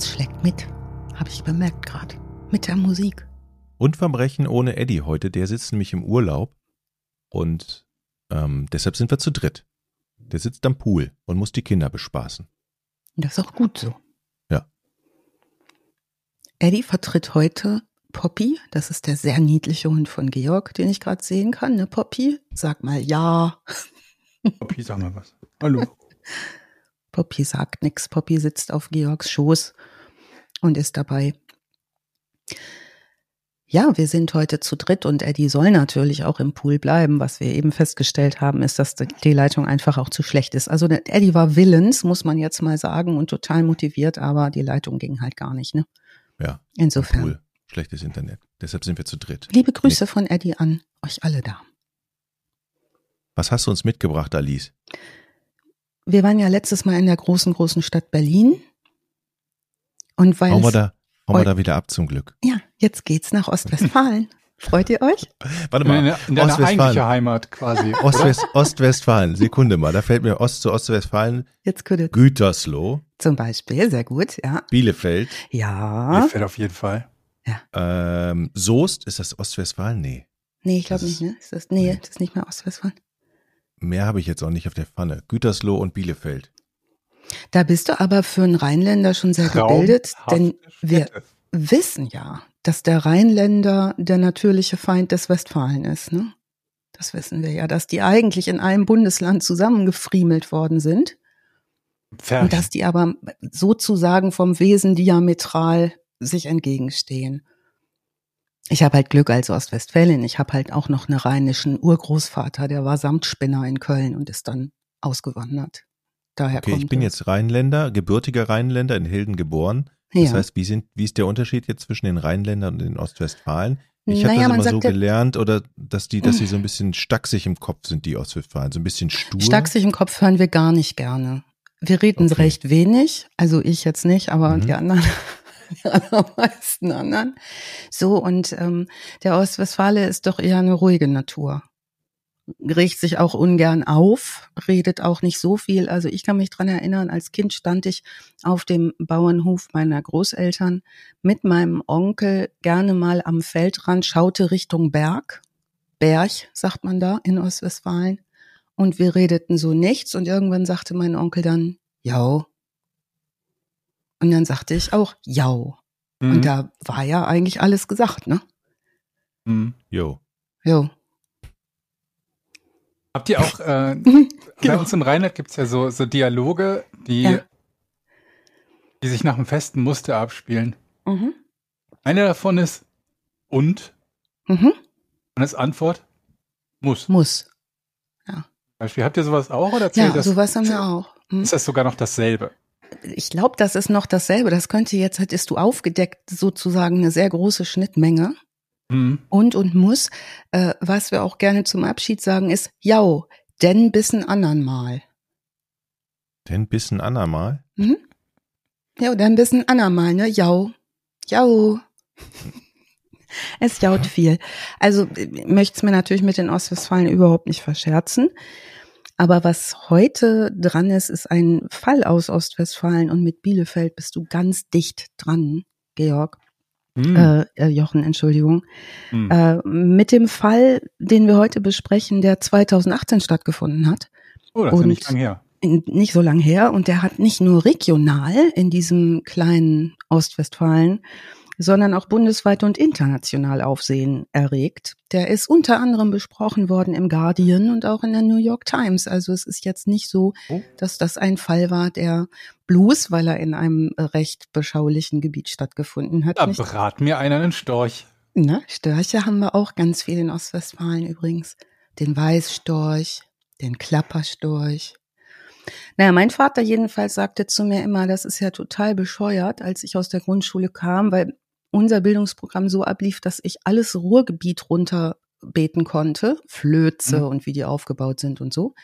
Herz schlägt mit, habe ich bemerkt gerade. Mit der Musik. Und Verbrechen ohne Eddie heute, der sitzt nämlich im Urlaub und ähm, deshalb sind wir zu dritt. Der sitzt am Pool und muss die Kinder bespaßen. Das ist auch gut so. Ja. Eddie vertritt heute Poppy. Das ist der sehr niedliche Hund von Georg, den ich gerade sehen kann. Ne, Poppy? Sag mal ja. Poppy, sag mal was. Hallo. Poppy sagt nichts. Poppy sitzt auf Georgs Schoß und ist dabei. Ja, wir sind heute zu dritt und Eddie soll natürlich auch im Pool bleiben. Was wir eben festgestellt haben, ist, dass die Leitung einfach auch zu schlecht ist. Also Eddie war willens, muss man jetzt mal sagen, und total motiviert, aber die Leitung ging halt gar nicht. Ne? Ja. Insofern. Pool. Schlechtes Internet. Deshalb sind wir zu dritt. Liebe Grüße von Eddie an euch alle da. Was hast du uns mitgebracht, Alice? Wir waren ja letztes Mal in der großen, großen Stadt Berlin. Und weil Hauen wir da, hauen wir da wieder ab zum Glück. ja, jetzt geht's nach Ostwestfalen. Freut ihr euch? Warte In, mal. in deiner eigentlichen Ostwestfalen. Heimat quasi. Ostwest, Ostwestfalen. Sekunde mal. Da fällt mir Ost zu Ostwestfalen. Jetzt könnte Gütersloh, zum Beispiel, sehr gut, ja. Bielefeld, Ja. Fällt auf jeden Fall. ähm, Soest. Ist das Ostwestfalen? Nee. Nee, ich glaube nicht, ne? Ist das, nee, nee. das ist nicht mehr Ostwestfalen. Mehr habe ich jetzt auch nicht auf der Pfanne. Gütersloh und Bielefeld. Da bist du aber für einen Rheinländer schon sehr gebildet, denn wir wissen ja, dass der Rheinländer der natürliche Feind des Westfalen ist, ne? Das wissen wir ja, dass die eigentlich in einem Bundesland zusammengefriemelt worden sind und Fertig. dass die aber sozusagen vom Wesen diametral sich entgegenstehen. Ich habe halt Glück als Ostwestfälin. Ich habe halt auch noch einen rheinischen Urgroßvater, der war Samtspinner in Köln und ist dann ausgewandert. Daher Okay, kommt ich bin das. jetzt Rheinländer, gebürtiger Rheinländer in Hilden geboren. Das ja. heißt, wie, sind, wie ist der Unterschied jetzt zwischen den Rheinländern und den Ostwestfalen? Ich habe Naja, das man immer so gelernt, oder dass die, dass sie so ein bisschen stacksig im Kopf sind, die Ostwestfalen, so ein bisschen stur. Stacksig im Kopf hören wir gar nicht gerne. Wir reden Okay. recht wenig, also ich jetzt nicht, aber Mhm. die anderen, die allermeisten anderen. So, und ähm, der Ostwestfale ist doch eher eine ruhige Natur. Regt sich auch ungern auf, redet auch nicht so viel. Also ich kann mich dran erinnern, als Kind stand ich auf dem Bauernhof meiner Großeltern mit meinem Onkel gerne mal am Feldrand, schaute Richtung Berg. Berg, sagt man da in Ostwestfalen. Und wir redeten so nichts und irgendwann sagte mein Onkel dann, jau. Und dann sagte ich auch, jau. Mhm. Und da war ja eigentlich alles gesagt, ne? Mhm. Jo. Jo. Habt ihr auch, äh, bei Genau. uns im Rheinland gibt's ja so, so Dialoge, die, Ja. die sich nach einem festen Muster abspielen. Mhm. Eine davon ist und Mhm. und als Antwort muss. Muss. Beispiel, habt ihr sowas auch oder Ja, zählt das? sowas haben wir auch. Mhm. Ist das sogar noch dasselbe? Ich glaube, das ist noch dasselbe. Das könnte jetzt, hättest du aufgedeckt, sozusagen eine sehr große Schnittmenge. Mhm. Und und muss. Äh, was wir auch gerne zum Abschied sagen, ist jau, denn bis ein andern Mal. Denn bis ein andermal. Mhm. Ja, dann bis ein andermal, ne? Jau. Jau. Es jaut viel. Also ich möchte es mir natürlich mit den Ostwestfalen überhaupt nicht verscherzen. Aber was heute dran ist, ist ein Fall aus Ostwestfalen und mit Bielefeld bist du ganz dicht dran, Georg. Mhm. Äh, äh, Jochen, Entschuldigung. Mhm. Äh, mit dem Fall, den wir heute besprechen, der 2018 stattgefunden hat oh, das ist ja nicht lang her. in- nicht so lang her und der hat nicht nur regional in diesem kleinen Ostwestfalen, sondern auch bundesweit und international Aufsehen erregt. Der ist unter anderem besprochen worden im Guardian und auch in der New York Times. Also es ist jetzt nicht so, Oh. dass das ein Fall war, der bloß, weil er in einem recht beschaulichen Gebiet stattgefunden hat. Da nicht brat mir einer einen Storch. na, Störche haben wir auch ganz viel in Ostwestfalen übrigens. Den Weißstorch, den Klapperstorch. Naja, mein Vater jedenfalls sagte zu mir immer, das ist ja total bescheuert, als ich aus der Grundschule kam, weil unser Bildungsprogramm so ablief, dass ich alles Ruhrgebiet runterbeten konnte, Flöze Mhm. und wie die aufgebaut sind und so.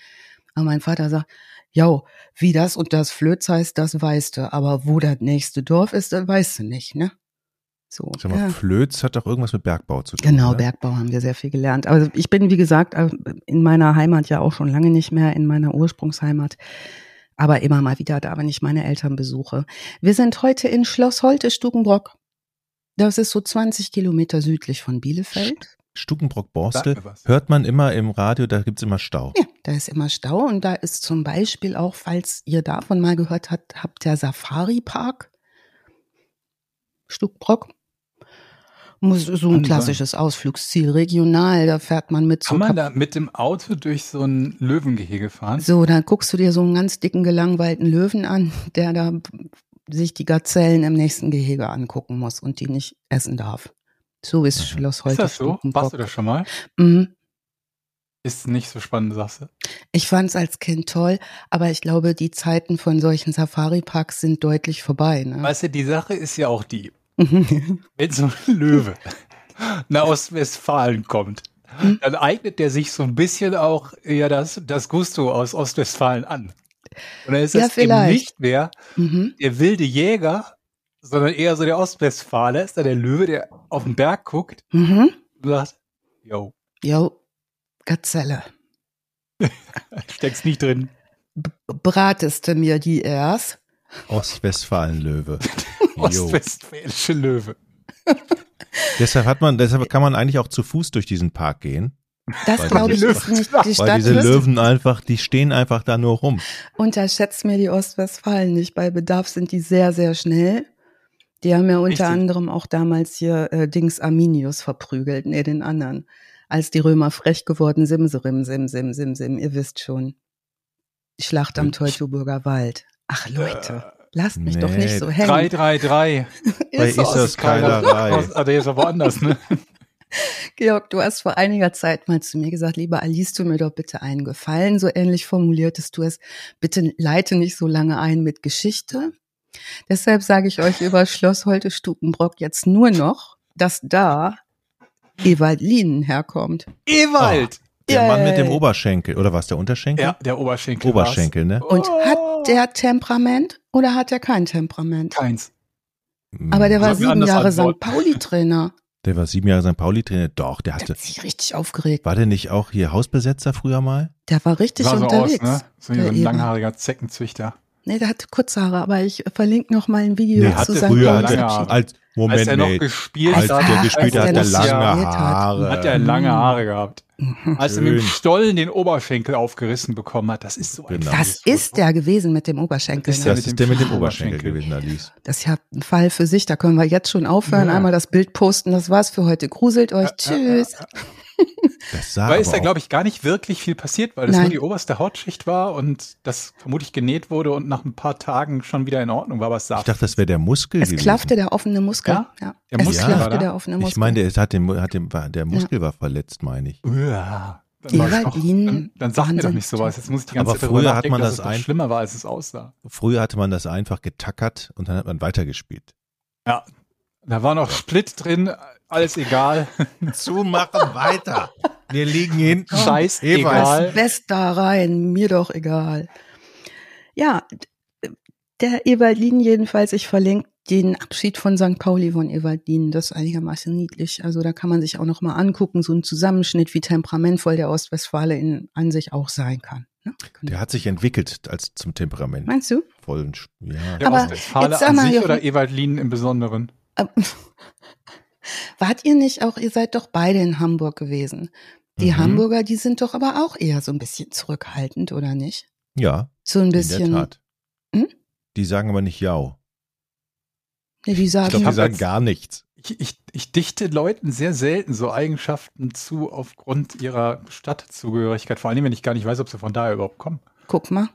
Aber mein Vater sagt, ja, wie das und das Flöz heißt, das weißt du, aber wo das nächste Dorf ist, das weißt du nicht, ne? So. Sag mal, ja. Flöz hat doch irgendwas mit Bergbau zu tun. Genau, oder? Bergbau haben wir sehr viel gelernt. Also ich bin, wie gesagt, in meiner Heimat ja auch schon lange nicht mehr, in meiner Ursprungsheimat. aber immer mal wieder da, wenn ich meine Eltern besuche. Wir sind heute in Schloss Holte Stukenbrock. Das ist so 20 Kilometer südlich von Bielefeld. Was. hört man immer im Radio, da gibt's immer Stau. Ja, da ist immer Stau und da ist zum Beispiel auch, falls ihr davon mal gehört habt, habt der Safari Park. Stukenbrock. Muss so ein klassisches Ausflugsziel, regional, da fährt man mit so Kann man Kap- da mit dem Auto durch so ein Löwengehege fahren? So, dann guckst du dir so einen ganz dicken, gelangweilten Löwen an, der da sich die Gazellen im nächsten Gehege angucken muss und die nicht essen darf. So ist Mhm. Schloss Ist heute. das so? Warst du da schon mal? Mhm. Ist nicht so spannend, sagst du? Ich fand es als Kind toll, aber ich glaube, die Zeiten von solchen Safari-Parks sind deutlich vorbei. Ne? Weißt du, die Sache ist ja auch die, wenn so ein Löwe nach Ostwestfalen kommt, Hm? dann eignet der sich so ein bisschen auch ja das, das Gusto aus Ostwestfalen an. Und dann ist Ja, das eben vielleicht. nicht mehr mhm. der wilde Jäger, sondern eher so der Ostwestfaler, ist da der Löwe, der auf den Berg guckt Mhm. und sagt, yo, Jo, Gazelle. steck's nicht drin. B bratest du mir die erst? Ostwestfalen-Löwe. Ostwestfälische Löwe. Deshalb hat man, deshalb kann man eigentlich auch zu Fuß durch diesen Park gehen, Das Weil glaube die ich ist nicht die weil Stadt. diese Löwen einfach, die stehen einfach da nur rum. Unterschätzt mir die Ostwestfalen nicht. Bei Bedarf sind die sehr, sehr schnell. Die haben ja unter Richtig. anderem auch damals hier äh, Dings Arminius verprügelt, nee, den anderen. Als die Römer frech geworden, Simserim, Sim, Sim, Sim, Sim, ihr wisst schon. Schlacht am Teutoburger Wald. Ach Leute, lasst mich doch nee, nicht so hängen. 333. Bei Ist so. Issos Keilerei. Ah, der ist aber woanders, ne? Georg, du hast vor einiger Zeit mal zu mir gesagt, lieber Alice, tu mir doch bitte einen Gefallen. So ähnlich formuliertest du es. Bitte leite nicht so lange ein mit Geschichte. Deshalb sage ich euch über Schloss Holte Stukenbrock jetzt nur noch, dass da Ewald Lienen herkommt. Ewald! Der Mann mit dem. Oberschenkel, oder was, der Unterschenkel? Ja, der Oberschenkel. Oberschenkel, ne? Und Oh. hat der Temperament oder hat er kein Temperament? Keins. Aber der war Sag sieben Jahre. St. Pauli-Trainer. Der war sieben Jahre St. Pauli-Trainer. Doch, der Der hatte, hat sich richtig aufgeregt. war der nicht auch hier Hausbesetzer früher mal? Der war richtig Sah so unterwegs. aus, ne? So der ein langhaariger Zeckenzüchter. Nee, der hatte kurze Haare, aber ich verlinke noch mal ein Video Der zu hatte St. früher hatte, Haare. als, Moment, als er noch nee, gespielt als hat, der gespielt als hat, der hat er lange hat. Haare. hat er lange Haare gehabt. Mhm. Als er mit dem Schön. Stollen den Oberschenkel aufgerissen bekommen hat, das ist so ein Genau. Das Foto. ist der gewesen mit dem Oberschenkel. Das ist ne? Das mit ist dem der mit dem Oberschenkel. Oberschenkel gewesen, Alice. Das ist ja ein Fall für sich. Da können wir jetzt schon aufhören. Ja. Einmal das Bild posten. Das war's für heute. Gruselt euch. Tschüss. Das sah Weil ist da, auch, glaube ich, gar nicht wirklich viel passiert, weil das Nein. nur die oberste Hautschicht war und das vermutlich genäht wurde und nach ein paar Tagen schon wieder in Ordnung war, aber es sah ich dachte, das wäre der Muskel Es gewesen. klaffte der offene Muskel. Ja? Ja. Der es Muskel war klaffte da? der offene Muskel. Ich meine, der, hat den, hat den, war- der Muskel war verletzt, meine ich. Ja. Dann, Lien- dann, dann sag mir doch nicht sowas. Jetzt muss ich die ganze Aber Zeit früher hat man dass das ein- schlimmer war, als es aussah. Früher hatte man das einfach getackert und dann hat man weitergespielt. Ja. Da war noch Split drin, alles egal. Zumachen, weiter. Wir liegen hinten. Scheiß Ewald. egal. West da rein. Mir doch egal. Ja, der Ewaldin jedenfalls, ich verlinke den Abschied von St. Pauli von Ewaldin. Das ist einigermaßen niedlich. Also da kann man sich auch noch mal angucken, so ein Zusammenschnitt, wie temperamentvoll der Ostwestfale in, an sich auch sein kann. Ne? Der hat sich entwickelt als zum Temperament. Meinst du? Vollen, ja. Der Aber Ostwestfale an sich oder Ewald Lien im Besonderen? Ähm, Wart ihr nicht auch, ihr seid doch beide in Hamburg gewesen. Die Mhm. Hamburger, die sind doch aber auch eher so ein bisschen zurückhaltend, oder nicht? ja, So ein in der bisschen. Tat. Hm? Die sagen aber nicht ja. Nee, die Ich sagen, glaube, die hab sagen jetzt- gar nichts. Ich, ich, ich dichte Leuten sehr selten so Eigenschaften zu aufgrund ihrer Stadtzugehörigkeit, vor allem wenn ich gar nicht weiß, ob sie von daher überhaupt kommen. guck mal.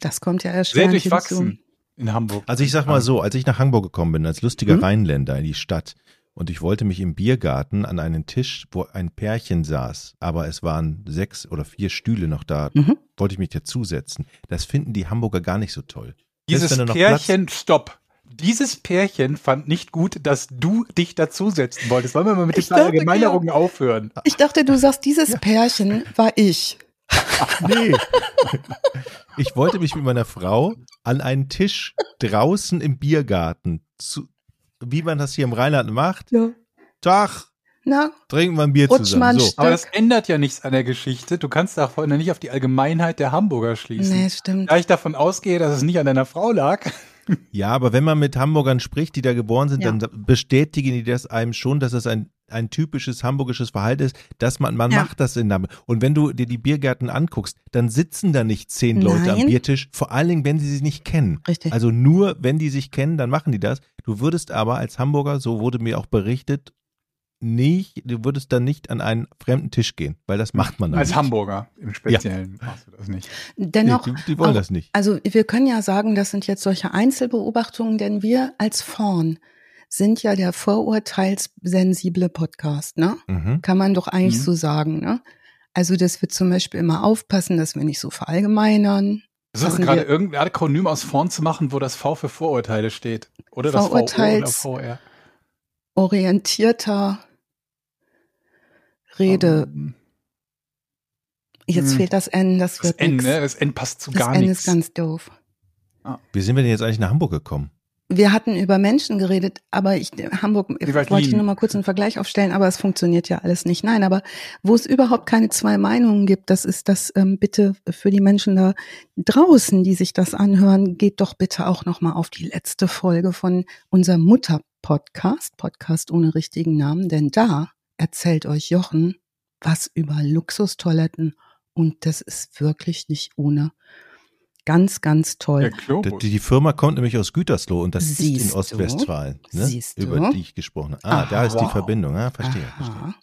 Das kommt ja Sehr erschwerend durchwachsen hinzu. In Hamburg. Also ich sag mal so, als ich nach Hamburg gekommen bin, als lustiger Hm? Rheinländer in die Stadt und ich wollte mich im Biergarten an einen Tisch, wo ein Pärchen saß, aber es waren sechs oder vier Stühle noch da, Mhm. wollte ich mich dazusetzen. Das finden die Hamburger gar nicht so toll. Dieses Pärchen, stopp. Dieses Pärchen fand nicht gut, dass du dich dazusetzen wolltest. Wollen wir mal mit den Allgemeinerungen aufhören? Ich dachte, du sagst, dieses Pärchen war ich. Nee. Ich wollte mich mit meiner Frau an einen Tisch draußen im Biergarten, zu, wie man das hier im Rheinland macht. Ja. Tag, Na, Trinken wir ein Bier Rutsch zusammen. ein So. Aber das ändert ja nichts an der Geschichte. Du kannst davon nicht auf die Allgemeinheit der Hamburger schließen. nee, stimmt. Da ich davon ausgehe, dass es nicht an deiner Frau lag. Ja, aber wenn man mit Hamburgern spricht, die da geboren sind, Ja. dann bestätigen die das einem schon, dass es ein, ein typisches hamburgisches Verhalten ist, dass man, man Ja. macht das in Hamburg. Und wenn du dir die Biergärten anguckst, dann sitzen da nicht zehn Leute am Nein. Biertisch, vor allen Dingen, wenn sie sich nicht kennen. Richtig. Also nur, wenn die sich kennen, dann machen die das. Du würdest aber als Hamburger, so wurde mir auch berichtet, nicht, du würdest dann nicht an einen fremden Tisch gehen, weil das macht man dann Als nicht. Hamburger im Speziellen machst du das nicht. Dennoch, Nee, die, die wollen auch- das nicht. Also wir können ja sagen, das sind jetzt solche Einzelbeobachtungen, denn wir als Vorn sind ja der vorurteilssensible Podcast, ne? Mhm. Kann man doch eigentlich Mhm. so sagen, ne? Also, dass wir zum Beispiel immer aufpassen, dass wir nicht so verallgemeinern. Ich versuche gerade irgendein Akronym aus vorn zu machen, wo das V für Vorurteile steht. Oder das VO oder Vorurteils- VR. Orientierter Rede. Ähm, Jetzt hm. fehlt das N, das Das wird N, nix. ne? Das N passt zu Das gar N nichts. ist ganz doof. Wie sind wir denn jetzt eigentlich nach Hamburg gekommen? Wir hatten über Menschen geredet, aber ich, Hamburg, Die wollte ich nur mal kurz einen Vergleich aufstellen, aber es funktioniert ja alles nicht. Nein, aber wo es überhaupt keine zwei Meinungen gibt, das ist das ähm, bitte für die Menschen da draußen, die sich das anhören, geht doch bitte auch noch mal auf die letzte Folge von unserem Mutter-Podcast, Podcast ohne richtigen Namen, denn da erzählt euch Jochen was über Luxustoiletten und das ist wirklich nicht ohne. Ganz, ganz toll. Die, die Firma kommt nämlich aus Gütersloh und das ist Siehst in du? Ostwestfalen, ne? Über die ich gesprochen habe. Ah, da Aha. ist die. Verbindung. Ah, verstehe, verstehe.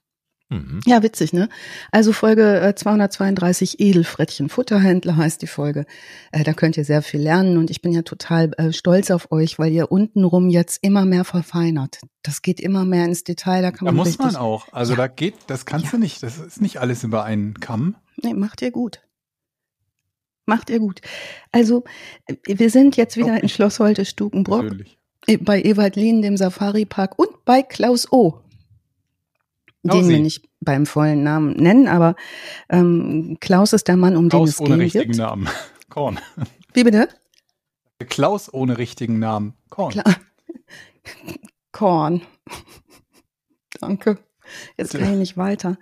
Mhm. Ja, witzig, ne? Also Folge äh, 232 Edelfrettchen Futterhändler heißt die Folge. Äh, da könnt ihr sehr viel lernen und ich bin ja total äh, stolz auf euch, weil ihr untenrum jetzt immer mehr verfeinert. Das geht immer mehr ins Detail, da kann Da man muss richtig, man auch. Also Ja. da geht, das kannst Ja. du nicht. Das ist nicht alles über einen Kamm. Nee, macht ihr gut. Macht ihr gut. Also, äh, wir sind jetzt wieder Glaub in ich. Schloss Holte Stukenbrock, äh, bei Ewald Lien, dem Safari-Park und bei Klaus O. Den wir nicht beim vollen Namen nennen, aber ähm, Klaus ist der Mann, um den Klaus es ohne gehen richtigen wird. Namen. Korn. Wie bitte? Klaus ohne richtigen Namen. Korn. Klar. Korn. Danke. Jetzt kann ich nicht weiter.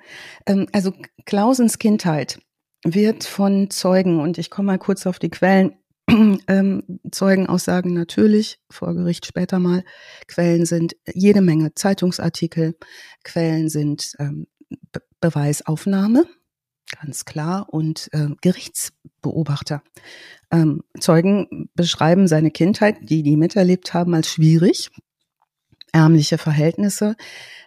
Ähm, also Klausens Kindheit wird von Zeugen, und ich komme mal kurz auf die Quellen, ähm, Zeugenaussagen natürlich, vor Gericht später mal. Quellen sind jede Menge Zeitungsartikel, Quellen sind ähm, Be Beweisaufnahme, ganz klar, und äh, Gerichtsbeobachter. Ähm, Zeugen beschreiben seine Kindheit, die die miterlebt haben, als schwierig, ärmliche Verhältnisse.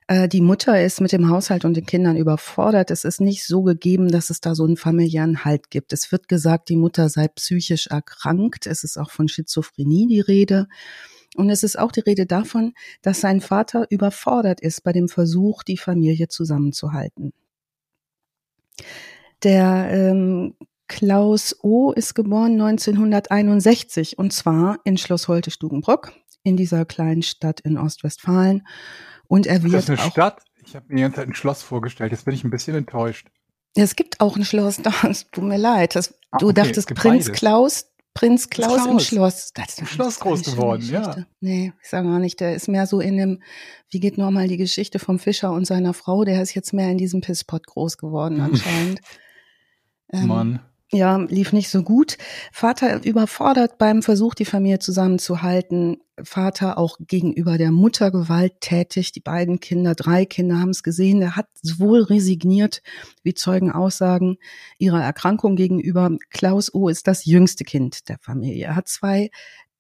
Äh, die Mutter ist mit dem Haushalt und den Kindern überfordert. Es ist nicht so gegeben, dass es da so einen familiären Halt gibt. Es wird gesagt, die Mutter sei psychisch erkrankt. Es ist auch von Schizophrenie die Rede. Und es ist auch die Rede davon, dass sein Vater überfordert ist bei dem Versuch, die Familie zusammenzuhalten. Der ähm, Klaus O. ist geboren 1961 und zwar in Schloss Holte-Stukenbrock, in dieser kleinen Stadt in Ostwestfalen. Und er Ist wird das eine auch, Stadt? Ich habe mir die ganze Zeit ein Schloss vorgestellt. Jetzt bin ich ein bisschen enttäuscht. es gibt auch ein Schloss, das tut mir leid. Das, Ah, du okay, dachtest Prinz beides. Klaus, Prinz Klaus, im Klaus. Schloss. Das ist Im Schloss groß geworden, ja. Geschichte. Nee, ich sage gar nicht, der ist mehr so in dem, wie geht nochmal die Geschichte vom Fischer und seiner Frau, der ist jetzt mehr in diesem Pisspot groß geworden anscheinend. Ähm, Mann. Ja, lief nicht so gut. Vater überfordert beim Versuch, die Familie zusammenzuhalten. Vater auch gegenüber der Mutter gewalttätig. Die beiden Kinder, drei Kinder haben es gesehen. Er hat wohl resigniert, wie Zeugen aussagen, ihrer Erkrankung gegenüber. Klaus O. ist das jüngste Kind der Familie. Er hat zwei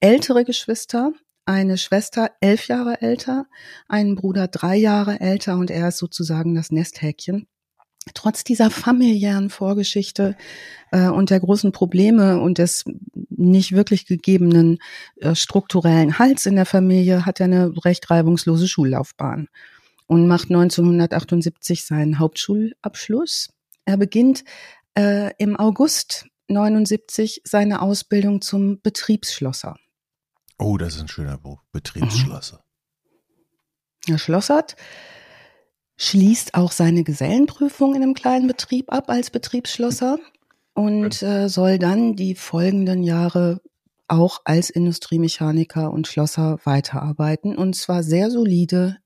ältere Geschwister, eine Schwester elf Jahre älter, einen Bruder drei Jahre älter und er ist sozusagen das Nesthäkchen. Trotz dieser familiären Vorgeschichte äh, und der großen Probleme und des nicht wirklich gegebenen äh, strukturellen Hals in der Familie hat er eine recht reibungslose Schullaufbahn und macht 1978 seinen Hauptschulabschluss. Er beginnt äh, im August 79 seine Ausbildung zum Betriebsschlosser. Oh, das ist ein schöner Buch. Betriebsschlosser. Herr Schlossert schließt auch seine Gesellenprüfung in einem kleinen Betrieb ab als Betriebsschlosser und äh, soll dann die folgenden Jahre auch als Industriemechaniker und Schlosser weiterarbeiten und zwar sehr solide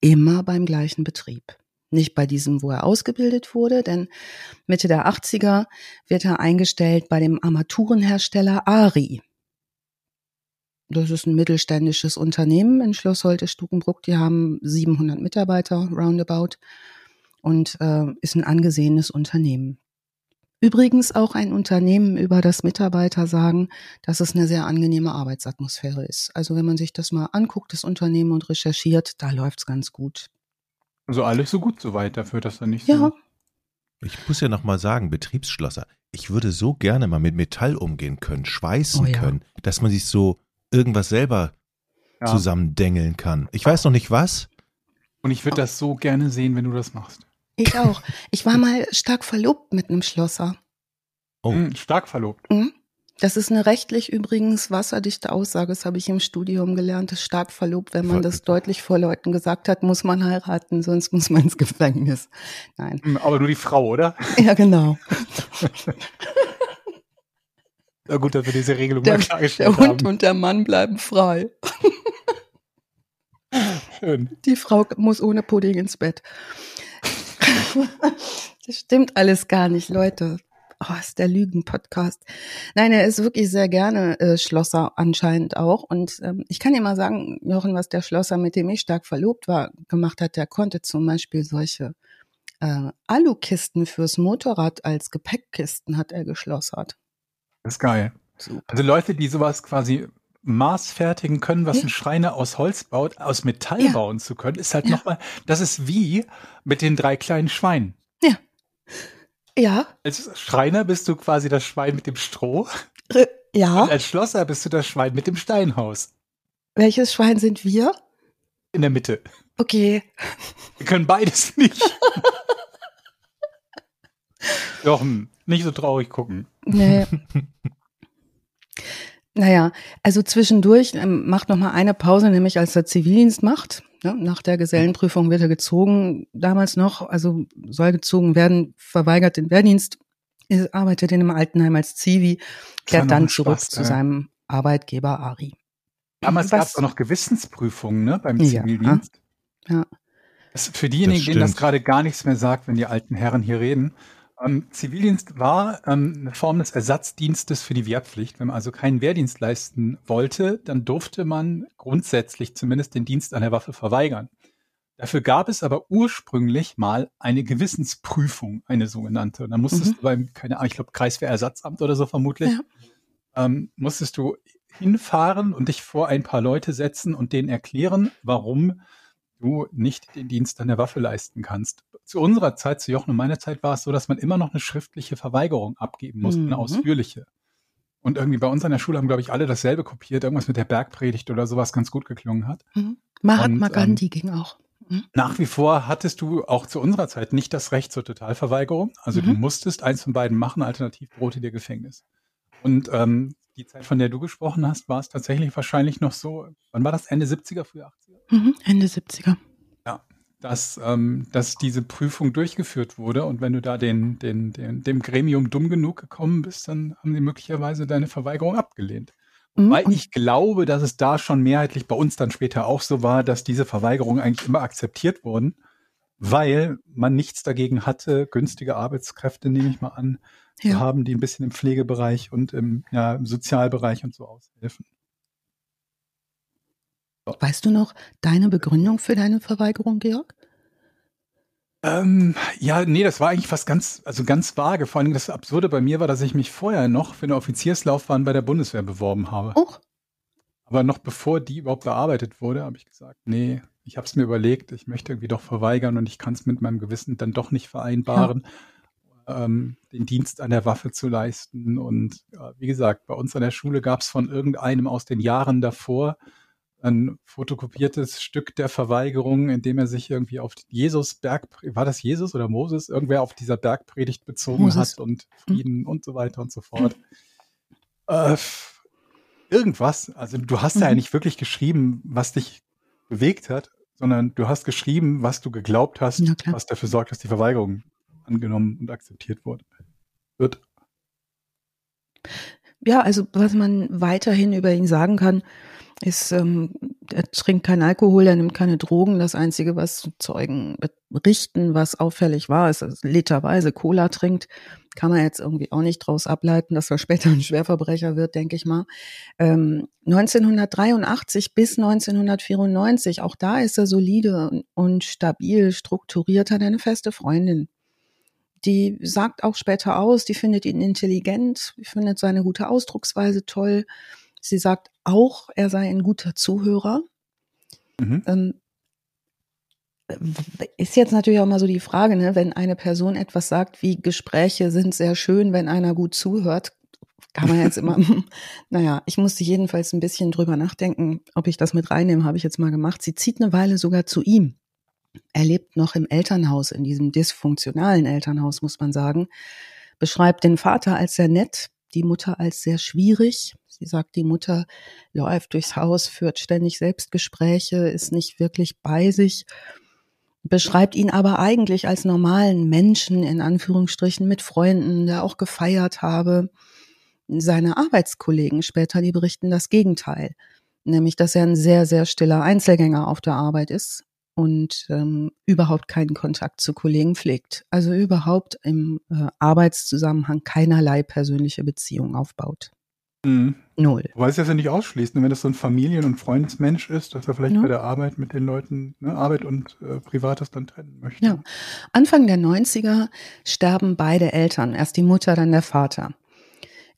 immer beim gleichen Betrieb. Nicht bei diesem, wo er ausgebildet wurde, denn Mitte der 80er wird er eingestellt bei dem Armaturenhersteller Ari. Das ist ein mittelständisches Unternehmen in Schloss Holte-Stukenbruck. Die haben 700 Mitarbeiter roundabout und äh, ist ein angesehenes Unternehmen. Übrigens auch ein Unternehmen, über das Mitarbeiter sagen, dass es eine sehr angenehme Arbeitsatmosphäre ist. Also wenn man sich das mal anguckt, das Unternehmen und recherchiert, da läuft's ganz gut. Also alles so gut soweit dafür, dass er nicht Ja, so. Ich muss ja nochmal sagen, Betriebsschlosser, ich würde so gerne mal mit Metall umgehen können, schweißen Oh ja. können, dass man sich so irgendwas selber Ja. zusammendengeln kann. Ich weiß noch nicht was. Und ich würde das so gerne sehen, wenn du das machst. ich auch. Ich war mal stark verlobt mit einem Schlosser. Oh, Mhm, stark verlobt. Mhm. Das ist eine rechtlich übrigens wasserdichte Aussage, das habe ich im Studium gelernt, das ist stark verlobt. Wenn man das deutlich vor Leuten gesagt hat, muss man heiraten, sonst muss man ins Gefängnis. Nein. Mhm, Aber nur die Frau, oder? Ja, genau. Na gut, dass wir diese Regelung Der, mal der klargestellt Hund haben. und der Mann bleiben frei. Schön. Die Frau muss ohne Pudding ins Bett. Das stimmt alles gar nicht, Leute. Oh, ist der Lügen-Podcast. Nein, er ist wirklich sehr gerne äh, Schlosser anscheinend auch. Und ähm, ich kann dir mal sagen, Jochen, was der Schlosser, mit dem ich stark verlobt war, gemacht hat, der konnte zum Beispiel solche äh, Alukisten fürs Motorrad als Gepäckkisten hat er geschlossert. Das ist geil. Super. Also Leute, die sowas quasi maßfertigen können, was Ja. ein Schreiner aus Holz baut, aus Metall Ja. bauen zu können, ist halt Ja. nochmal, das ist wie mit den drei kleinen Schweinen. Ja, Als Schreiner bist du quasi das Schwein mit dem Stroh äh, und ja. als Schlosser bist du das Schwein mit dem Steinhaus. Welches Schwein sind wir? In der Mitte. Okay. Wir können beides nicht. Jochen, nicht so traurig gucken. Nee. naja, also zwischendurch ähm, macht noch mal eine Pause, nämlich als er Zivildienst macht. Ne? Nach der Gesellenprüfung wird er gezogen. Damals noch, also soll gezogen werden, verweigert den Wehrdienst, er arbeitet in einem Altenheim als Zivi, kehrt dann zurück Spaß, zu seinem Arbeitgeber Ari. Damals gab es auch noch Gewissensprüfungen ne, beim Ja. Zivildienst. Ja. Das, für diejenigen, Das denen das gerade gar nichts mehr sagt, wenn die alten Herren hier reden. Ähm, Zivildienst war ähm, eine Form des Ersatzdienstes für die Wehrpflicht. Wenn man also keinen Wehrdienst leisten wollte, dann durfte man grundsätzlich zumindest den Dienst an der Waffe verweigern. Dafür gab es aber ursprünglich mal eine Gewissensprüfung, eine sogenannte. Und dann musstest Mhm. du beim, keine Ahnung, ich glaube Kreiswehrersatzamt oder so vermutlich, Ja. ähm, musstest du hinfahren und dich vor ein paar Leute setzen und denen erklären, warum du nicht den Dienst an der Waffe leisten kannst. Zu unserer Zeit, zu Jochen und meiner Zeit war es so, dass man immer noch eine schriftliche Verweigerung abgeben musste, Mhm. eine ausführliche. Und irgendwie bei uns an der Schule haben, glaube ich, alle dasselbe kopiert, irgendwas mit der Bergpredigt oder sowas ganz gut geklungen hat. Mhm. Mahatma ähm, Gandhi ging auch. Mhm. Nach wie vor hattest du auch zu unserer Zeit nicht das Recht zur Totalverweigerung. Also du Mhm. musstest eins von beiden machen, alternativ drohte dir Gefängnis. Und ähm, die Zeit, von der du gesprochen hast, war es tatsächlich wahrscheinlich noch so, wann war das? Ende 70er, frühe 80er? Mhm. Ende 70er. Dass, ähm, dass diese Prüfung durchgeführt wurde und wenn du da den, den, den, dem Gremium dumm genug gekommen bist, dann haben sie möglicherweise deine Verweigerung abgelehnt. Mhm. Weil ich glaube, dass es da schon mehrheitlich bei uns dann später auch so war, dass diese Verweigerungen eigentlich immer akzeptiert wurden, weil man nichts dagegen hatte, günstige Arbeitskräfte, nehme ich mal an, zu Ja. haben, die ein bisschen im Pflegebereich und im, ja, im Sozialbereich und so aushelfen. Weißt du noch deine Begründung für deine Verweigerung, Georg? Ähm, ja, nee, das war eigentlich fast ganz, also ganz vage. Vor allem das Absurde bei mir war, dass ich mich vorher noch für eine Offizierslaufbahn bei der Bundeswehr beworben habe. Oh, Aber noch bevor die überhaupt bearbeitet wurde, habe ich gesagt, nee, ich habe es mir überlegt, ich möchte irgendwie doch verweigern und ich kann es mit meinem Gewissen dann doch nicht vereinbaren, ähm, den Dienst an der Waffe zu leisten. Und äh, wie gesagt, bei uns an der Schule gab es von irgendeinem aus den Jahren davor ein fotokopiertes Stück der Verweigerung, in dem er sich irgendwie auf Jesus Berg, war das Jesus oder Moses, irgendwer auf dieser Bergpredigt bezogen Moses. hat und Frieden und so weiter und so fort. Äh, irgendwas. Also du hast ja Mhm. nicht wirklich geschrieben, was dich bewegt hat, sondern du hast geschrieben, was du geglaubt hast, Ja, was dafür sorgt, dass die Verweigerung angenommen und akzeptiert wurde. Wird. Ja, also was man weiterhin über ihn sagen kann, ist, ähm, er trinkt keinen Alkohol, er nimmt keine Drogen. Das Einzige, was Zeugen berichten, was auffällig war, ist, dass er literweise Cola trinkt. Kann man jetzt irgendwie auch nicht draus ableiten, dass er später ein Schwerverbrecher wird, denke ich mal. Ähm, 1983 bis 1994, auch da ist er solide und stabil strukturiert, hat eine feste Freundin. Die sagt auch später aus, die findet ihn intelligent, findet seine gute Ausdrucksweise toll. Sie sagt auch, er sei ein guter Zuhörer. Mhm. Ähm, ist jetzt natürlich auch mal so die Frage, ne, wenn eine Person etwas sagt, wie Gespräche sind sehr schön, wenn einer gut zuhört, kann man jetzt immer, naja, ich musste jedenfalls ein bisschen drüber nachdenken, ob ich das mit reinnehme, habe ich jetzt mal gemacht. Sie zieht eine Weile sogar zu ihm. Er lebt noch im Elternhaus, in diesem dysfunktionalen Elternhaus, muss man sagen. Beschreibt den Vater als sehr nett, die Mutter als sehr schwierig. Sie sagt, die Mutter läuft durchs Haus, führt ständig Selbstgespräche, ist nicht wirklich bei sich, beschreibt ihn aber eigentlich als normalen Menschen, in Anführungsstrichen, mit Freunden, der auch gefeiert habe. Seine Arbeitskollegen später, die berichten das Gegenteil, nämlich, dass er ein sehr, sehr stiller Einzelgänger auf der Arbeit ist und ähm, überhaupt keinen Kontakt zu Kollegen pflegt. Also überhaupt im äh, Arbeitszusammenhang keinerlei persönliche Beziehung aufbaut. Mhm. Null. Weil es das ja nicht ausschließt, ne? wenn das so ein Familien- und Freundesmensch ist, dass er vielleicht ja. bei der Arbeit mit den Leuten ne, Arbeit und äh, Privates dann trennen möchte. Ja. Anfang der 90er sterben beide Eltern, erst die Mutter, dann der Vater.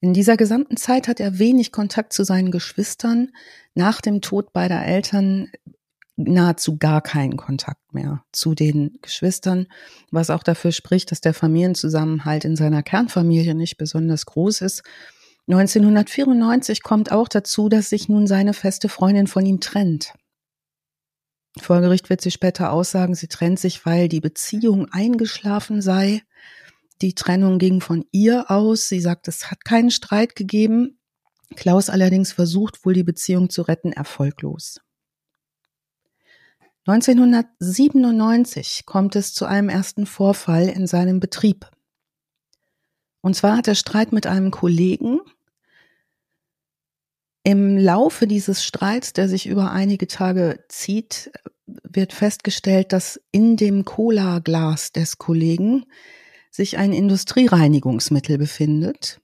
In dieser gesamten Zeit hat er wenig Kontakt zu seinen Geschwistern. Nach dem Tod beider Eltern nahezu gar keinen Kontakt mehr zu den Geschwistern, was auch dafür spricht, dass der Familienzusammenhalt in seiner Kernfamilie nicht besonders groß ist. 1994 kommt auch dazu, dass sich nun seine feste Freundin von ihm trennt. Vor Gericht wird sie später aussagen, sie trennt sich, weil die Beziehung eingeschlafen sei. Die Trennung ging von ihr aus. Sie sagt, es hat keinen Streit gegeben. Klaus allerdings versucht wohl die Beziehung zu retten, erfolglos. 1997 kommt es zu einem ersten Vorfall in seinem Betrieb. Und zwar hat er Streit mit einem Kollegen. Im Laufe dieses Streits, der sich über einige Tage zieht, wird festgestellt, dass in dem Cola-Glas des Kollegen sich ein Industriereinigungsmittel befindet,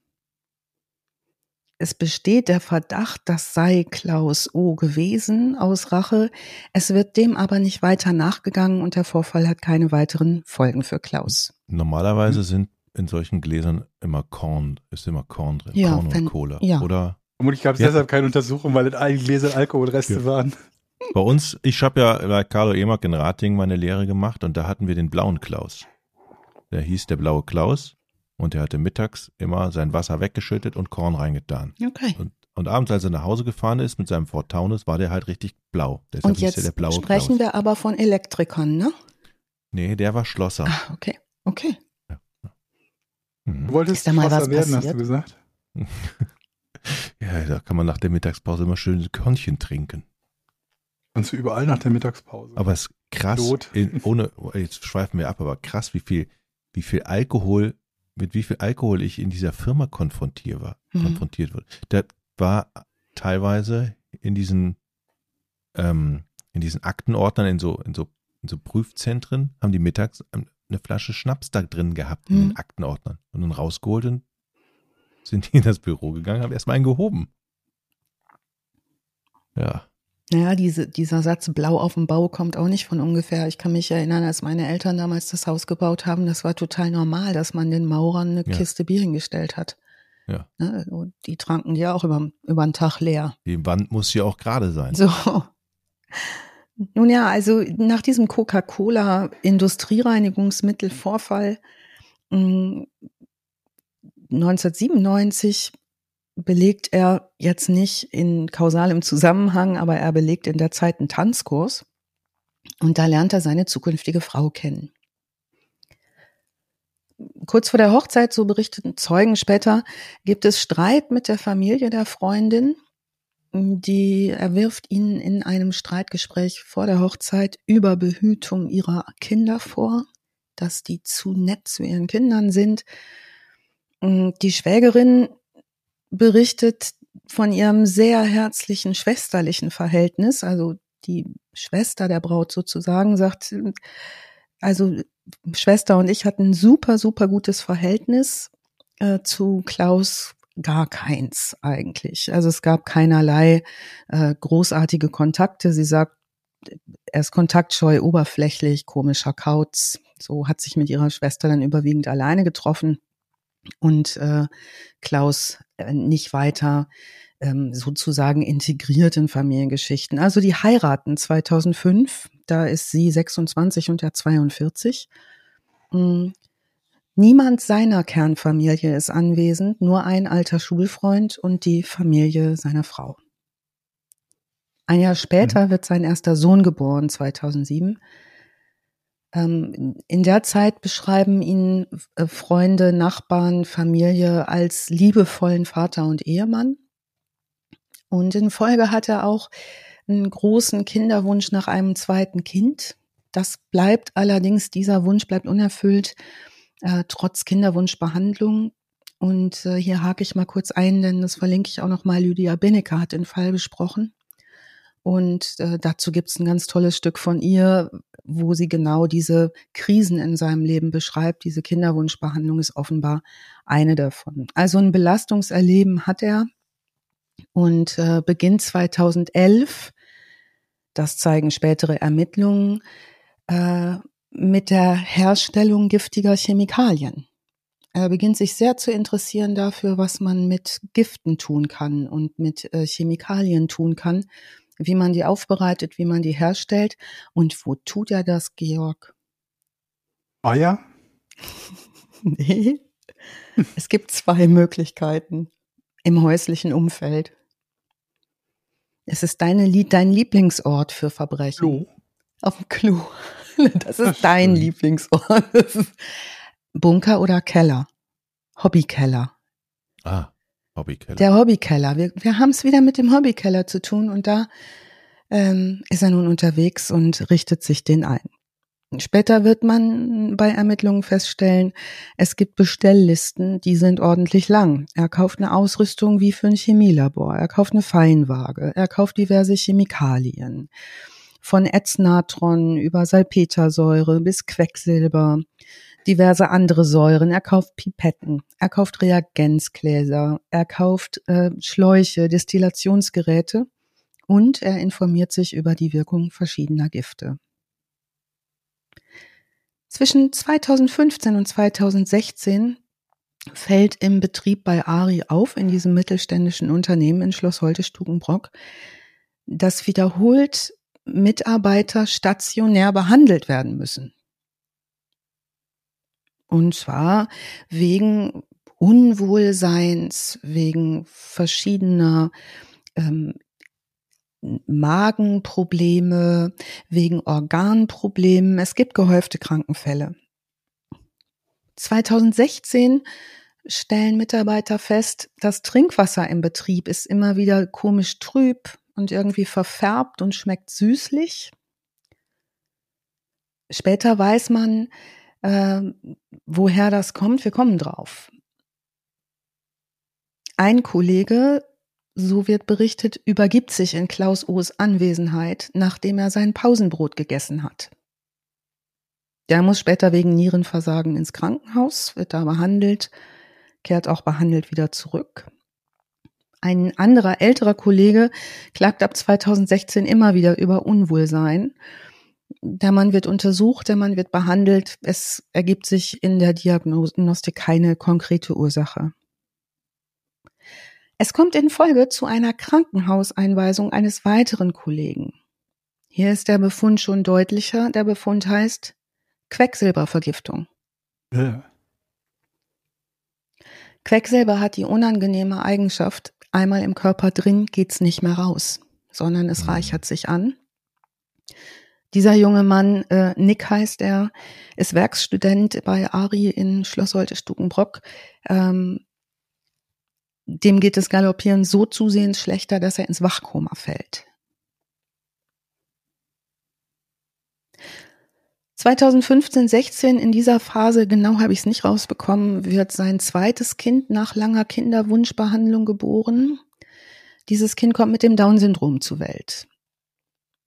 es besteht der Verdacht, das sei Klaus O gewesen aus Rache. Es wird dem aber nicht weiter nachgegangen und der Vorfall hat keine weiteren Folgen für Klaus. Normalerweise sind in solchen Gläsern immer Korn, ist immer Korn drin, ja, Korn wenn, und Cola, ja. oder? Vermutlich gab es ja. deshalb keine Untersuchung, weil in allen Gläsern Alkoholreste ja. waren. Bei uns, ich habe ja bei Carlo Emak in Rating meine Lehre gemacht und da hatten wir den blauen Klaus. Der hieß der blaue Klaus und er hatte mittags immer sein Wasser weggeschüttet und Korn reingetan. Okay. Und, und abends, als er nach Hause gefahren ist mit seinem Ford Taunus, war der halt richtig blau. Deshalb und jetzt sprechen Klaus. wir aber von Elektrikern, ne? Nee, der war Schlosser. Ah, okay, okay. Ja. Mhm. Du wolltest ist da mal was werden, passiert? hast du gesagt? ja, da kann man nach der Mittagspause immer schön Körnchen trinken. Kannst du überall nach der Mittagspause. Aber es ist krass, in, ohne, jetzt schweifen wir ab, aber krass, wie viel, wie viel Alkohol mit wie viel Alkohol ich in dieser Firma konfrontiert war, mhm. konfrontiert wurde. Das war teilweise in diesen, ähm, in diesen Aktenordnern, in so, in so, in so Prüfzentren, haben die mittags eine Flasche Schnaps da drin gehabt, mhm. in den mhm. Aktenordnern. Und dann rausgeholt und sind die in das Büro gegangen, haben erstmal einen gehoben. Ja. Naja, diese, dieser Satz blau auf dem Bau kommt auch nicht von ungefähr. Ich kann mich erinnern, als meine Eltern damals das Haus gebaut haben, das war total normal, dass man den Maurern eine ja. Kiste Bier hingestellt hat. Ja. Ne? Und die tranken ja auch über, über den Tag leer. Die Wand muss ja auch gerade sein. So. Nun ja, also nach diesem Coca-Cola Industriereinigungsmittelvorfall 1997 hm, belegt er jetzt nicht in kausalem Zusammenhang, aber er belegt in der Zeit einen Tanzkurs und da lernt er seine zukünftige Frau kennen. Kurz vor der Hochzeit, so berichteten Zeugen später, gibt es Streit mit der Familie der Freundin. Die erwirft ihnen in einem Streitgespräch vor der Hochzeit über Behütung ihrer Kinder vor, dass die zu nett zu ihren Kindern sind. Die Schwägerin berichtet, von ihrem sehr herzlichen schwesterlichen Verhältnis, also die Schwester der Braut sozusagen, sagt, also Schwester und ich hatten super, super gutes Verhältnis äh, zu Klaus gar keins eigentlich. Also es gab keinerlei äh, großartige Kontakte. Sie sagt, er ist kontaktscheu, oberflächlich, komischer Kauz. So hat sich mit ihrer Schwester dann überwiegend alleine getroffen und äh, Klaus äh, nicht weiter ähm, sozusagen integriert in Familiengeschichten. Also die heiraten 2005, da ist sie 26 und er 42. Mhm. Niemand seiner Kernfamilie ist anwesend, nur ein alter Schulfreund und die Familie seiner Frau. Ein Jahr später mhm. wird sein erster Sohn geboren, 2007. Ähm, in der Zeit beschreiben ihn äh, Freunde, Nachbarn, Familie als liebevollen Vater und Ehemann. Und in Folge hat er auch einen großen Kinderwunsch nach einem zweiten Kind. Das bleibt allerdings, dieser Wunsch bleibt unerfüllt äh, trotz Kinderwunschbehandlung. Und äh, hier hake ich mal kurz ein, denn das verlinke ich auch noch mal. Lydia Benneker hat den Fall besprochen. Und äh, dazu gibt es ein ganz tolles Stück von ihr, wo sie genau diese Krisen in seinem Leben beschreibt. Diese Kinderwunschbehandlung ist offenbar eine davon. Also ein Belastungserleben hat er und äh, beginnt 2011, das zeigen spätere Ermittlungen, äh, mit der Herstellung giftiger Chemikalien. Er beginnt sich sehr zu interessieren dafür, was man mit Giften tun kann und mit äh, Chemikalien tun kann, wie man die aufbereitet, wie man die herstellt. Und wo tut er das, Georg? Eier? nee. es gibt zwei Möglichkeiten im häuslichen Umfeld. Es ist deine, dein Lieblingsort für Verbrechen. Klo. Auf dem Klo. Das ist dein Lieblingsort. Ist Bunker oder Keller? Hobbykeller. Ah, Hobbykeller. Der Hobbykeller. Wir, wir haben es wieder mit dem Hobbykeller zu tun und da ähm, ist er nun unterwegs und richtet sich den ein. Später wird man bei Ermittlungen feststellen, es gibt Bestelllisten, die sind ordentlich lang. Er kauft eine Ausrüstung wie für ein Chemielabor, er kauft eine Feinwaage, er kauft diverse Chemikalien von Ätznatron über Salpetersäure bis Quecksilber, diverse andere Säuren. Er kauft Pipetten, er kauft Reagenzgläser, er kauft äh, Schläuche, Destillationsgeräte und er informiert sich über die Wirkung verschiedener Gifte. Zwischen 2015 und 2016 fällt im Betrieb bei Ari auf, in diesem mittelständischen Unternehmen in Schloss Holte-Stukenbrock, dass wiederholt Mitarbeiter stationär behandelt werden müssen. Und zwar wegen Unwohlseins, wegen verschiedener ähm, Magenprobleme, wegen Organproblemen. Es gibt gehäufte Krankenfälle. 2016 stellen Mitarbeiter fest, das Trinkwasser im Betrieb ist immer wieder komisch trüb, und irgendwie verfärbt und schmeckt süßlich. Später weiß man, äh, woher das kommt. Wir kommen drauf. Ein Kollege, so wird berichtet, übergibt sich in Klaus O's Anwesenheit, nachdem er sein Pausenbrot gegessen hat. Der muss später wegen Nierenversagen ins Krankenhaus, wird da behandelt, kehrt auch behandelt wieder zurück. Ein anderer älterer Kollege klagt ab 2016 immer wieder über Unwohlsein. Der Mann wird untersucht, der Mann wird behandelt. Es ergibt sich in der Diagnostik keine konkrete Ursache. Es kommt in Folge zu einer Krankenhauseinweisung eines weiteren Kollegen. Hier ist der Befund schon deutlicher. Der Befund heißt Quecksilbervergiftung. Ja. Quecksilber hat die unangenehme Eigenschaft, einmal im Körper drin geht's nicht mehr raus, sondern es mhm. reichert sich an. Dieser junge Mann, äh, Nick heißt er, ist Werkstudent bei Ari in Schloss Holte-Stukenbrock. Ähm, dem geht es Galoppieren so zusehends schlechter, dass er ins Wachkoma fällt. 2015, 16 in dieser Phase, genau habe ich es nicht rausbekommen, wird sein zweites Kind nach langer Kinderwunschbehandlung geboren. Dieses Kind kommt mit dem Down-Syndrom zur Welt.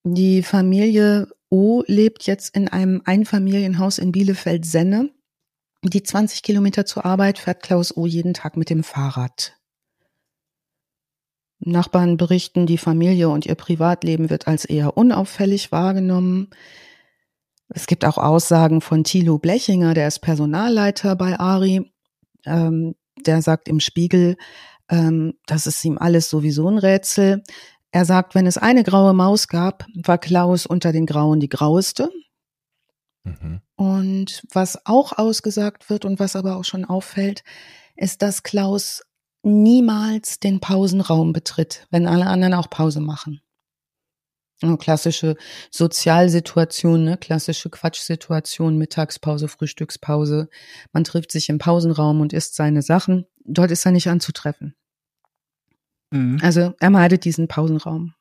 Die Familie O lebt jetzt in einem Einfamilienhaus in Bielefeld-Senne. Die 20 Kilometer zur Arbeit fährt Klaus O jeden Tag mit dem Fahrrad. Nachbarn berichten, die Familie und ihr Privatleben wird als eher unauffällig wahrgenommen. Es gibt auch Aussagen von Thilo Blechinger, der ist Personalleiter bei Ari. Ähm, der sagt im Spiegel, ähm, das ist ihm alles sowieso ein Rätsel. Er sagt, wenn es eine graue Maus gab, war Klaus unter den Grauen die graueste. Mhm. Und was auch ausgesagt wird und was aber auch schon auffällt, ist, dass Klaus niemals den Pausenraum betritt, wenn alle anderen auch Pause machen. Klassische Sozialsituation, ne? klassische Quatschsituation, Mittagspause, Frühstückspause. Man trifft sich im Pausenraum und isst seine Sachen. Dort ist er nicht anzutreffen. Mhm. Also er meidet diesen Pausenraum.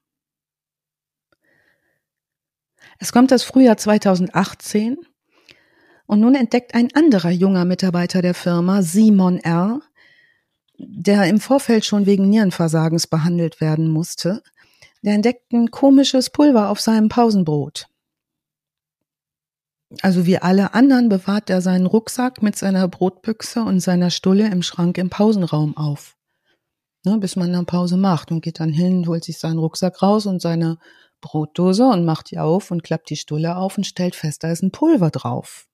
Es kommt das Frühjahr 2018 und nun entdeckt ein anderer junger Mitarbeiter der Firma, Simon R., der im Vorfeld schon wegen Nierenversagens behandelt werden musste, der entdeckt ein komisches Pulver auf seinem Pausenbrot. Also wie alle anderen bewahrt er seinen Rucksack mit seiner Brotbüchse und seiner Stulle im Schrank im Pausenraum auf. Ne, bis man eine Pause macht und geht dann hin, holt sich seinen Rucksack raus und seine Brotdose und macht die auf und klappt die Stulle auf und stellt fest, da ist ein Pulver drauf.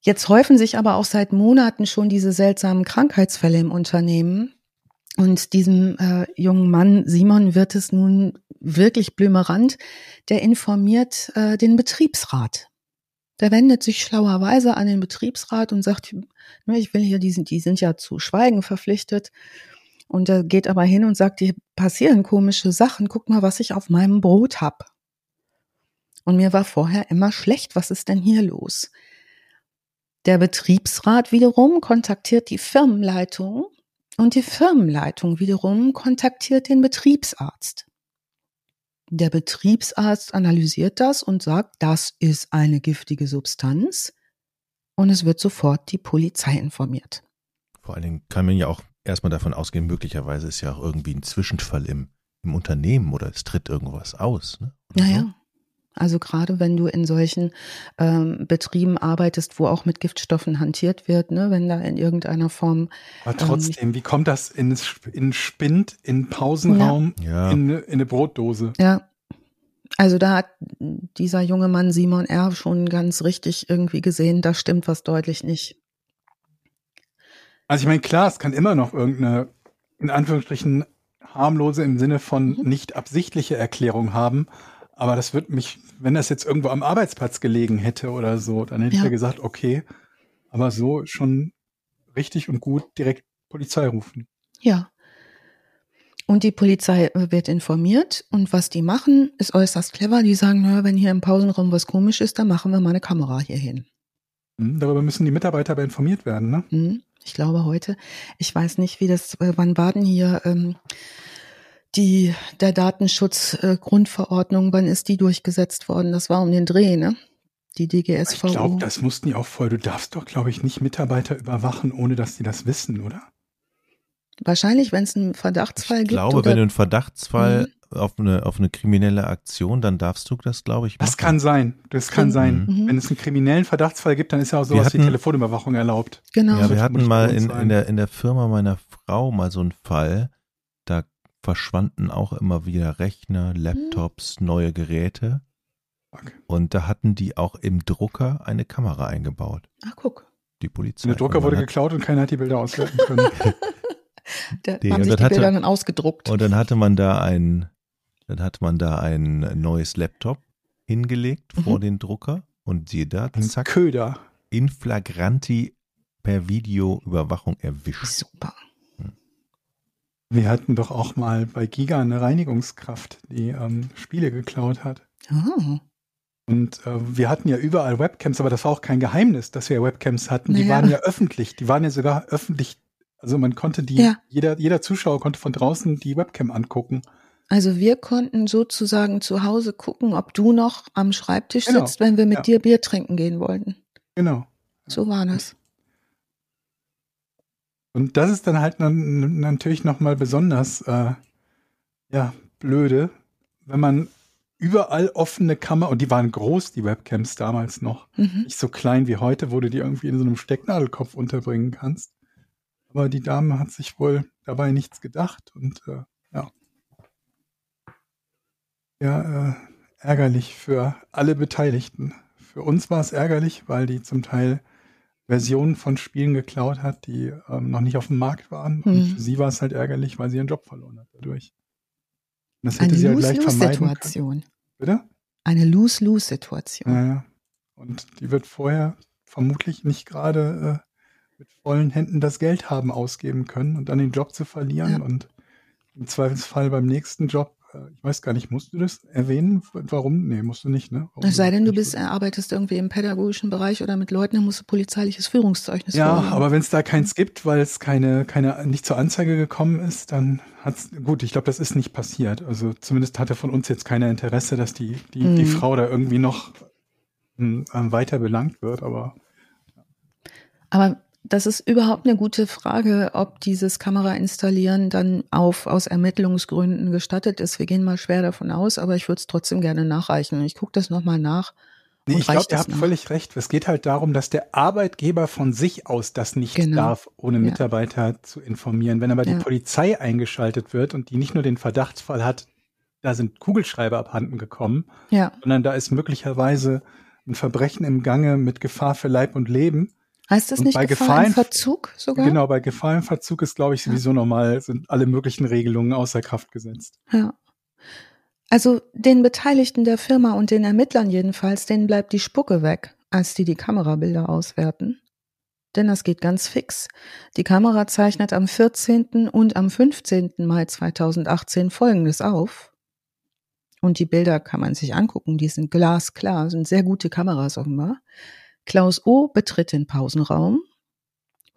Jetzt häufen sich aber auch seit Monaten schon diese seltsamen Krankheitsfälle im Unternehmen. Und diesem äh, jungen Mann Simon wird es nun wirklich blümerant. Der informiert äh, den Betriebsrat. Der wendet sich schlauerweise an den Betriebsrat und sagt, ne, ich will hier, die sind, die sind ja zu Schweigen verpflichtet. Und er geht aber hin und sagt, hier passieren komische Sachen. Guck mal, was ich auf meinem Brot hab. Und mir war vorher immer schlecht. Was ist denn hier los? Der Betriebsrat wiederum kontaktiert die Firmenleitung und die Firmenleitung wiederum kontaktiert den Betriebsarzt. Der Betriebsarzt analysiert das und sagt, das ist eine giftige Substanz und es wird sofort die Polizei informiert. Vor allen Dingen kann man ja auch erstmal davon ausgehen, möglicherweise ist ja auch irgendwie ein Zwischenfall im, im Unternehmen oder es tritt irgendwas aus. Ne? Naja, so. Also gerade wenn du in solchen ähm, Betrieben arbeitest, wo auch mit Giftstoffen hantiert wird, ne, wenn da in irgendeiner Form. Aber ähm, trotzdem, ähm, wie kommt das in, in Spind, in Pausenraum, ja. in, in eine Brotdose? Ja. Also da hat dieser junge Mann Simon R. schon ganz richtig irgendwie gesehen, da stimmt was deutlich nicht. Also ich meine, klar, es kann immer noch irgendeine, in Anführungsstrichen, harmlose im Sinne von mhm. nicht absichtliche Erklärung haben. Aber das wird mich, wenn das jetzt irgendwo am Arbeitsplatz gelegen hätte oder so, dann hätte ja. ich ja gesagt, okay, aber so schon richtig und gut direkt Polizei rufen. Ja. Und die Polizei wird informiert und was die machen, ist äußerst clever. Die sagen, naja, wenn hier im Pausenraum was komisch ist, dann machen wir mal eine Kamera hier hin. Hm, darüber müssen die Mitarbeiter aber informiert werden, ne? Hm, ich glaube heute. Ich weiß nicht, wie das, äh, wann war denn hier ähm, die, der Datenschutzgrundverordnung, äh, wann ist die durchgesetzt worden? Das war um den Dreh, ne? Die DGSVO. Ich glaube, das mussten die auch voll. Du darfst doch, glaube ich, nicht Mitarbeiter überwachen, ohne dass die das wissen, oder? Wahrscheinlich, wenn es einen Verdachtsfall gibt. Ich glaube, wenn du einen Verdachtsfall mhm. auf, eine, auf eine kriminelle Aktion, dann darfst du das, glaube ich, machen. Das kann sein. Das kann, kann sein. Mhm. Wenn es einen kriminellen Verdachtsfall gibt, dann ist ja auch sowas hatten, wie Telefonüberwachung erlaubt. Genau. Ja, wir hatten mal in, in, der, in der Firma meiner Frau mal so einen Fall, verschwanden auch immer wieder Rechner, hm. Laptops, neue Geräte. Okay. Und da hatten die auch im Drucker eine Kamera eingebaut. Ach, guck. Die Polizei. Der Drucker wurde geklaut und keiner hat die Bilder auswerten können. da die, haben sich die hatte, Bilder dann ausgedruckt. Und dann hatte man da ein, dann hatte man da ein neues Laptop hingelegt mhm. vor den Drucker und siehe da, zack. Köder. In flagranti per Videoüberwachung erwischt. Super. Wir hatten doch auch mal bei Giga eine Reinigungskraft, die ähm, Spiele geklaut hat. Oh. Und äh, wir hatten ja überall Webcams, aber das war auch kein Geheimnis, dass wir Webcams hatten. Die waren ja öffentlich. Die waren ja sogar öffentlich. Also man konnte die, ja. jeder, jeder Zuschauer konnte von draußen die Webcam angucken. Also wir konnten sozusagen zu Hause gucken, ob du noch am Schreibtisch genau. sitzt, wenn wir mit ja. dir Bier trinken gehen wollten. Genau. So war das. Und das ist dann halt natürlich nochmal besonders äh, ja, blöde, wenn man überall offene Kamera, und die waren groß, die Webcams damals noch. Mhm. Nicht so klein wie heute, wo du die irgendwie in so einem Stecknadelkopf unterbringen kannst. Aber die Dame hat sich wohl dabei nichts gedacht und äh, ja. Ja, äh, ärgerlich für alle Beteiligten. Für uns war es ärgerlich, weil die zum Teil Versionen von Spielen geklaut hat, die ähm, noch nicht auf dem Markt waren. Mhm. Und für sie war es halt ärgerlich, weil sie ihren Job verloren hat dadurch. Das hätte Eine sie ja gleich vermeiden Situation. Bitte? Eine Lose-Lose-Situation. Ja, und die wird vorher vermutlich nicht gerade äh, mit vollen Händen das Geld haben ausgeben können und dann den Job zu verlieren ja. und im Zweifelsfall beim nächsten Job ich weiß gar nicht, musst du das erwähnen? Warum? Nee, musst du nicht, ne? Warum es sei denn, du bist, äh, arbeitest irgendwie im pädagogischen Bereich oder mit Leuten, dann musst du polizeiliches Führungszeugnis Ja, vorlegen. aber wenn es da keins gibt, weil es keine, keine, nicht zur Anzeige gekommen ist, dann hat's, gut, ich glaube, das ist nicht passiert. Also zumindest hatte von uns jetzt keiner Interesse, dass die, die, mhm. die Frau da irgendwie noch äh, weiter belangt wird, aber. Aber das ist überhaupt eine gute Frage, ob dieses Kamera installieren dann auf aus Ermittlungsgründen gestattet ist. Wir gehen mal schwer davon aus, aber ich würde es trotzdem gerne nachreichen. Ich gucke das nochmal nach. Nee, ich glaube, ihr habt nach. völlig recht. Es geht halt darum, dass der Arbeitgeber von sich aus das nicht genau. darf, ohne Mitarbeiter ja. zu informieren. Wenn aber ja. die Polizei eingeschaltet wird und die nicht nur den Verdachtsfall hat, da sind Kugelschreiber abhanden gekommen, ja. sondern da ist möglicherweise ein Verbrechen im Gange mit Gefahr für Leib und Leben, Heißt das und nicht bei Gefahrenverzug sogar? Genau, bei Gefahrenverzug ist, glaube ich, sowieso ja. normal, sind alle möglichen Regelungen außer Kraft gesetzt. Ja. Also den Beteiligten der Firma und den Ermittlern jedenfalls, denen bleibt die Spucke weg, als die die Kamerabilder auswerten. Denn das geht ganz fix. Die Kamera zeichnet am 14. und am 15. Mai 2018 Folgendes auf. Und die Bilder kann man sich angucken, die sind glasklar, sind sehr gute Kameras offenbar. Klaus O. betritt den Pausenraum,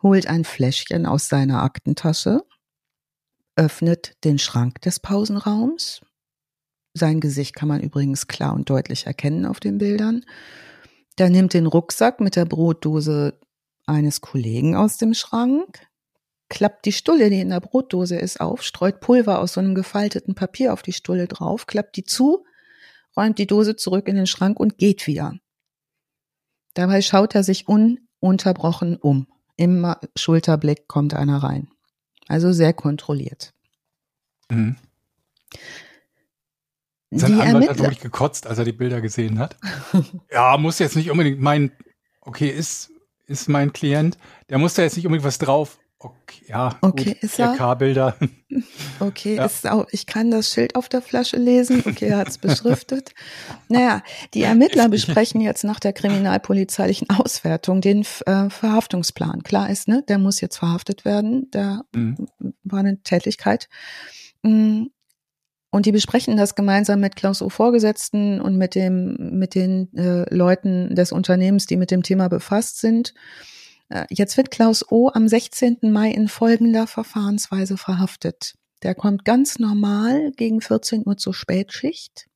holt ein Fläschchen aus seiner Aktentasche, öffnet den Schrank des Pausenraums. Sein Gesicht kann man übrigens klar und deutlich erkennen auf den Bildern. Der nimmt den Rucksack mit der Brotdose eines Kollegen aus dem Schrank, klappt die Stulle, die in der Brotdose ist, auf, streut Pulver aus so einem gefalteten Papier auf die Stulle drauf, klappt die zu, räumt die Dose zurück in den Schrank und geht wieder. Dabei schaut er sich ununterbrochen um. Immer Schulterblick kommt einer rein. Also sehr kontrolliert. Mhm. Sein die Anwalt hat wirklich gekotzt, als er die Bilder gesehen hat. ja, muss jetzt nicht unbedingt mein, okay, ist, ist mein Klient, der muss da jetzt nicht unbedingt was drauf Okay, ja, okay, gut, ist er? K-Bilder. Okay, ja. ist auch, ich kann das Schild auf der Flasche lesen. Okay, er hat es beschriftet. naja, die Ermittler besprechen jetzt nach der kriminalpolizeilichen Auswertung den äh, Verhaftungsplan. Klar ist, ne, der muss jetzt verhaftet werden. Da mhm. war eine Tätigkeit. Mm, und die besprechen das gemeinsam mit Klaus O. Vorgesetzten und mit dem, mit den äh, Leuten des Unternehmens, die mit dem Thema befasst sind. Äh, jetzt wird Klaus O. am 16. Mai in folgender Verfahrensweise verhaftet. Der kommt ganz normal gegen 14 Uhr zur Spätschicht,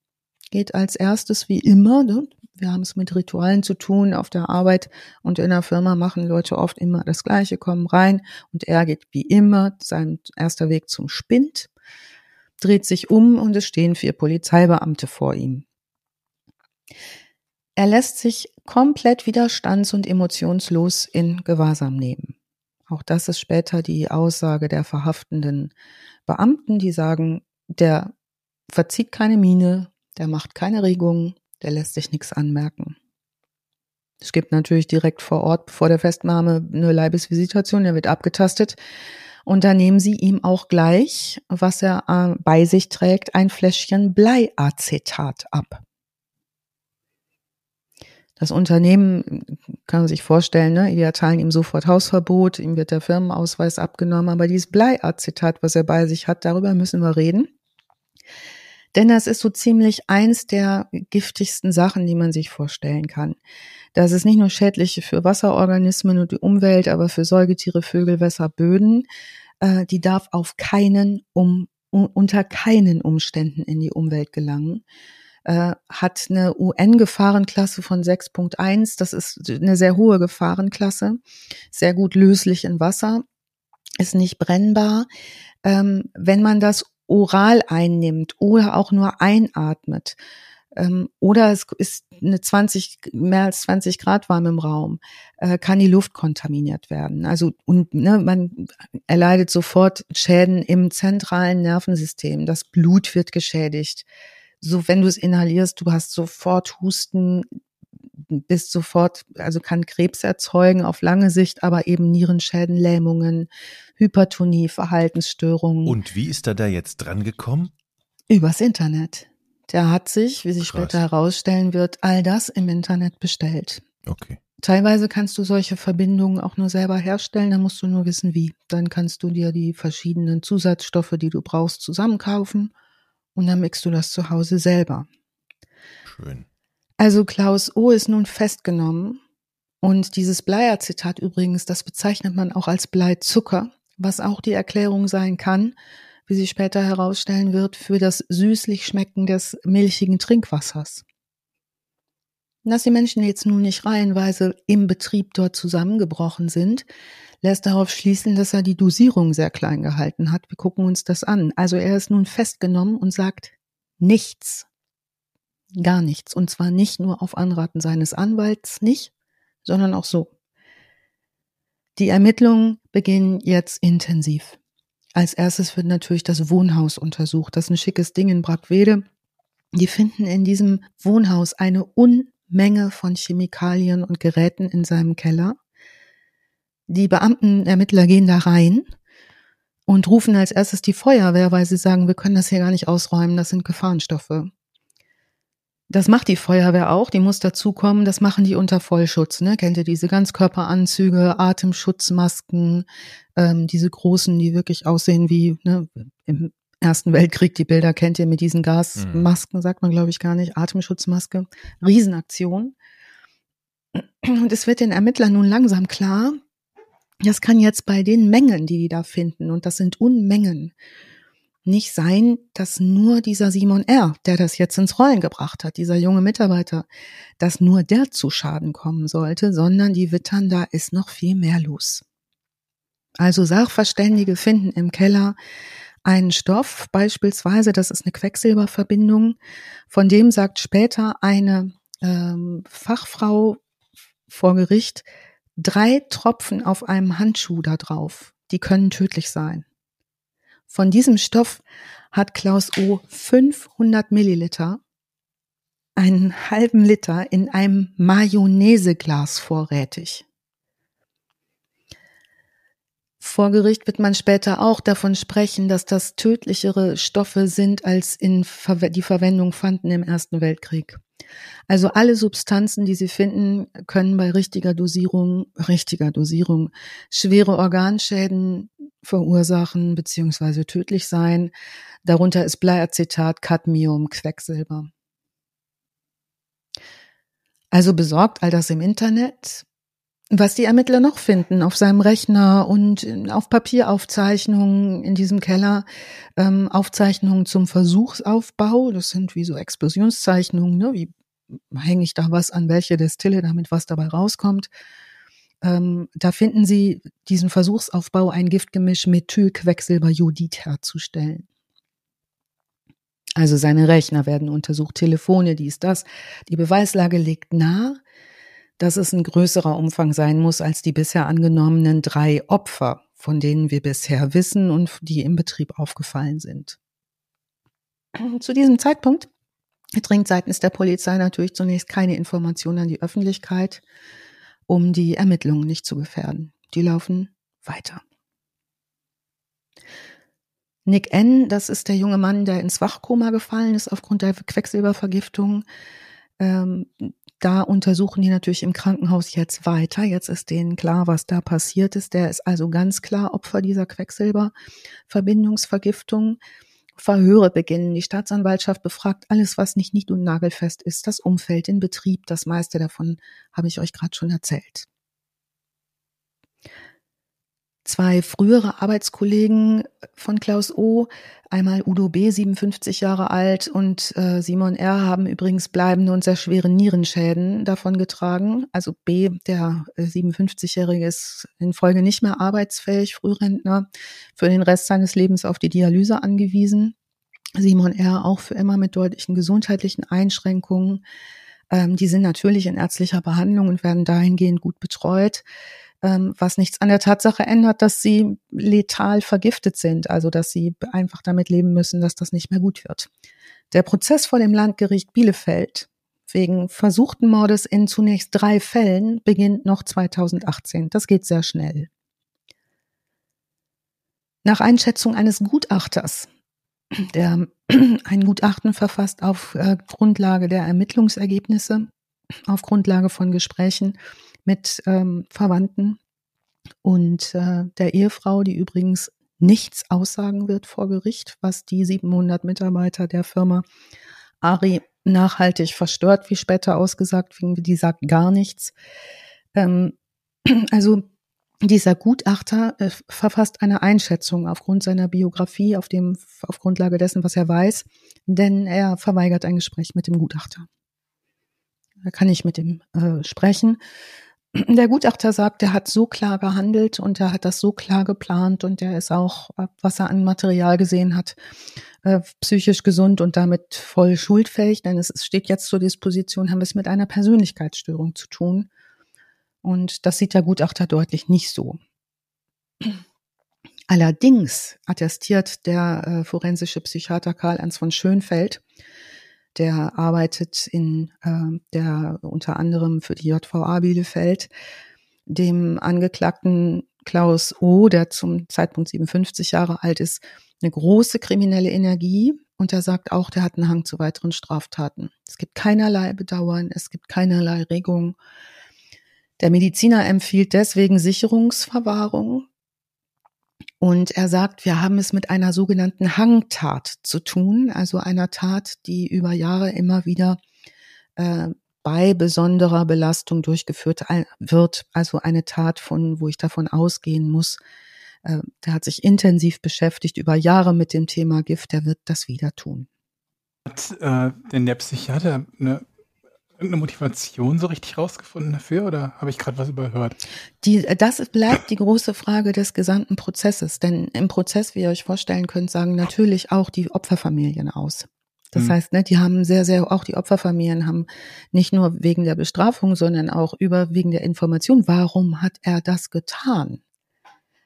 geht als erstes wie immer, ne? wir haben es mit Ritualen zu tun, auf der Arbeit und in der Firma machen Leute oft immer das Gleiche, kommen rein und er geht wie immer sein erster Weg zum Spind, dreht sich um und es stehen vier Polizeibeamte vor ihm. Er lässt sich komplett widerstands- und emotionslos in Gewahrsam nehmen. Auch das ist später die Aussage der verhaftenden Beamten, die sagen, der verzieht keine Miene, der macht keine Regungen, der lässt sich nichts anmerken. Es gibt natürlich direkt vor Ort vor der Festnahme eine Leibesvisitation, der wird abgetastet. Und da nehmen sie ihm auch gleich, was er äh, bei sich trägt, ein Fläschchen Bleiacetat ab. Das Unternehmen kann man sich vorstellen, ne, die erteilen ihm sofort Hausverbot, ihm wird der Firmenausweis abgenommen, aber dieses Bleiacetat, was er bei sich hat, darüber müssen wir reden. Denn das ist so ziemlich eins der giftigsten Sachen, die man sich vorstellen kann. Das ist nicht nur schädlich für Wasserorganismen und die Umwelt, aber für Säugetiere, Vögel, Wässer, Böden. Äh, die darf auf keinen, um, unter keinen Umständen in die Umwelt gelangen äh, hat eine UN-Gefahrenklasse von 6.1. Das ist eine sehr hohe Gefahrenklasse, sehr gut löslich in Wasser. ist nicht brennbar. Ähm, wenn man das oral einnimmt oder auch nur einatmet, ähm, oder es ist eine 20, mehr als 20 Grad warm im Raum, äh, kann die Luft kontaminiert werden. Also und ne, man erleidet sofort Schäden im zentralen Nervensystem. Das Blut wird geschädigt. So, wenn du es inhalierst, du hast sofort Husten, bist sofort, also kann Krebs erzeugen auf lange Sicht, aber eben Nierenschäden, Lähmungen, Hypertonie, Verhaltensstörungen. Und wie ist er da jetzt dran gekommen? Übers Internet. Der hat sich, wie sich Krass. später herausstellen wird, all das im Internet bestellt. Okay. Teilweise kannst du solche Verbindungen auch nur selber herstellen, da musst du nur wissen, wie. Dann kannst du dir die verschiedenen Zusatzstoffe, die du brauchst, zusammenkaufen und dann mixt du das zu Hause selber. Schön. Also Klaus O ist nun festgenommen und dieses Bleier-Zitat übrigens, das bezeichnet man auch als Bleizucker, was auch die Erklärung sein kann, wie sich später herausstellen wird, für das süßlich Schmecken des milchigen Trinkwassers. Dass die Menschen jetzt nun nicht reihenweise im Betrieb dort zusammengebrochen sind, lässt darauf schließen, dass er die Dosierung sehr klein gehalten hat. Wir gucken uns das an. Also er ist nun festgenommen und sagt nichts. Gar nichts. Und zwar nicht nur auf Anraten seines Anwalts nicht, sondern auch so. Die Ermittlungen beginnen jetzt intensiv. Als erstes wird natürlich das Wohnhaus untersucht. Das ist ein schickes Ding in Brackwede. Die finden in diesem Wohnhaus eine Unmenge von Chemikalien und Geräten in seinem Keller. Die Beamten, Ermittler gehen da rein und rufen als erstes die Feuerwehr, weil sie sagen, wir können das hier gar nicht ausräumen, das sind Gefahrenstoffe. Das macht die Feuerwehr auch, die muss dazukommen, das machen die unter Vollschutz. Ne? Kennt ihr diese Ganzkörperanzüge, Atemschutzmasken, ähm, diese großen, die wirklich aussehen wie ne, im Ersten Weltkrieg, die Bilder kennt ihr mit diesen Gasmasken, sagt man glaube ich gar nicht, Atemschutzmaske, Riesenaktion. Und es wird den Ermittlern nun langsam klar, das kann jetzt bei den Mengen, die die da finden, und das sind Unmengen, nicht sein, dass nur dieser Simon R., der das jetzt ins Rollen gebracht hat, dieser junge Mitarbeiter, dass nur der zu Schaden kommen sollte, sondern die wittern, da ist noch viel mehr los. Also Sachverständige finden im Keller einen Stoff, beispielsweise, das ist eine Quecksilberverbindung, von dem sagt später eine ähm, Fachfrau vor Gericht, drei Tropfen auf einem Handschuh da drauf, die können tödlich sein. Von diesem Stoff hat Klaus O 500 Milliliter, einen halben Liter in einem Mayonnaiseglas vorrätig. Vor Gericht wird man später auch davon sprechen, dass das tödlichere Stoffe sind, als in Ver die Verwendung fanden im Ersten Weltkrieg. Also alle Substanzen, die Sie finden, können bei richtiger Dosierung, richtiger Dosierung, schwere Organschäden verursachen bzw. tödlich sein. Darunter ist Bleiacetat, Cadmium, Quecksilber. Also besorgt all das im Internet. Was die Ermittler noch finden auf seinem Rechner und auf Papieraufzeichnungen in diesem Keller, ähm, Aufzeichnungen zum Versuchsaufbau, das sind wie so Explosionszeichnungen, ne? wie hänge ich da was an welche Destille, damit was dabei rauskommt. Ähm, da finden Sie diesen Versuchsaufbau, ein Giftgemisch Methylquecksilberjodid herzustellen. Also seine Rechner werden untersucht, Telefone, dies, das. Die Beweislage legt nahe, dass es ein größerer Umfang sein muss als die bisher angenommenen drei Opfer, von denen wir bisher wissen und die im Betrieb aufgefallen sind. Zu diesem Zeitpunkt dringt seitens der Polizei natürlich zunächst keine Information an die Öffentlichkeit, um die Ermittlungen nicht zu gefährden. Die laufen weiter. Nick N., das ist der junge Mann, der ins Wachkoma gefallen ist aufgrund der Quecksilbervergiftung. Ähm, da untersuchen die natürlich im Krankenhaus jetzt weiter. Jetzt ist denen klar, was da passiert ist. Der ist also ganz klar Opfer dieser Quecksilberverbindungsvergiftung. Verhöre beginnen. Die Staatsanwaltschaft befragt alles, was nicht nicht und nagelfest ist, das Umfeld, den Betrieb, das meiste davon habe ich euch gerade schon erzählt. Zwei frühere Arbeitskollegen von Klaus O, einmal Udo B., 57 Jahre alt, und äh, Simon R. haben übrigens bleibende und sehr schwere Nierenschäden davon getragen. Also B., der äh, 57-Jährige, ist in Folge nicht mehr arbeitsfähig, Frührentner, für den Rest seines Lebens auf die Dialyse angewiesen. Simon R. auch für immer mit deutlichen gesundheitlichen Einschränkungen. Ähm, die sind natürlich in ärztlicher Behandlung und werden dahingehend gut betreut was nichts an der Tatsache ändert, dass sie letal vergiftet sind, also dass sie einfach damit leben müssen, dass das nicht mehr gut wird. Der Prozess vor dem Landgericht Bielefeld wegen versuchten Mordes in zunächst drei Fällen beginnt noch 2018. Das geht sehr schnell. Nach Einschätzung eines Gutachters, der ein Gutachten verfasst auf äh, Grundlage der Ermittlungsergebnisse, auf Grundlage von Gesprächen mit ähm, Verwandten und äh, der Ehefrau, die übrigens nichts aussagen wird vor Gericht, was die 700 Mitarbeiter der Firma Ari nachhaltig verstört, wie später ausgesagt, die sagt gar nichts. Ähm, also dieser Gutachter äh, verfasst eine Einschätzung aufgrund seiner Biografie, auf dem, auf Grundlage dessen, was er weiß, denn er verweigert ein Gespräch mit dem Gutachter. Da kann ich mit ihm äh, sprechen der Gutachter sagt, er hat so klar gehandelt und er hat das so klar geplant und er ist auch, was er an Material gesehen hat, äh, psychisch gesund und damit voll schuldfähig, denn es steht jetzt zur Disposition, haben wir es mit einer Persönlichkeitsstörung zu tun. Und das sieht der Gutachter deutlich nicht so. Allerdings attestiert der äh, forensische Psychiater Karl-Ernst von Schönfeld, der arbeitet in äh, der unter anderem für die JVA Bielefeld, dem Angeklagten Klaus O., der zum Zeitpunkt 57 Jahre alt ist, eine große kriminelle Energie. Und er sagt auch, der hat einen Hang zu weiteren Straftaten. Es gibt keinerlei Bedauern, es gibt keinerlei Regung. Der Mediziner empfiehlt deswegen Sicherungsverwahrung, und er sagt, wir haben es mit einer sogenannten Hangtat zu tun, also einer Tat, die über Jahre immer wieder äh, bei besonderer Belastung durchgeführt wird. Also eine Tat, von wo ich davon ausgehen muss, äh, der hat sich intensiv beschäftigt über Jahre mit dem Thema Gift, der wird das wieder tun. Hat äh, denn der Psychiater eine irgendeine Motivation so richtig rausgefunden dafür oder habe ich gerade was überhört? Die, das bleibt die große Frage des gesamten Prozesses. Denn im Prozess, wie ihr euch vorstellen könnt, sagen natürlich auch die Opferfamilien aus. Das mhm. heißt, ne, die haben sehr, sehr, auch die Opferfamilien haben nicht nur wegen der Bestrafung, sondern auch über wegen der Information, warum hat er das getan?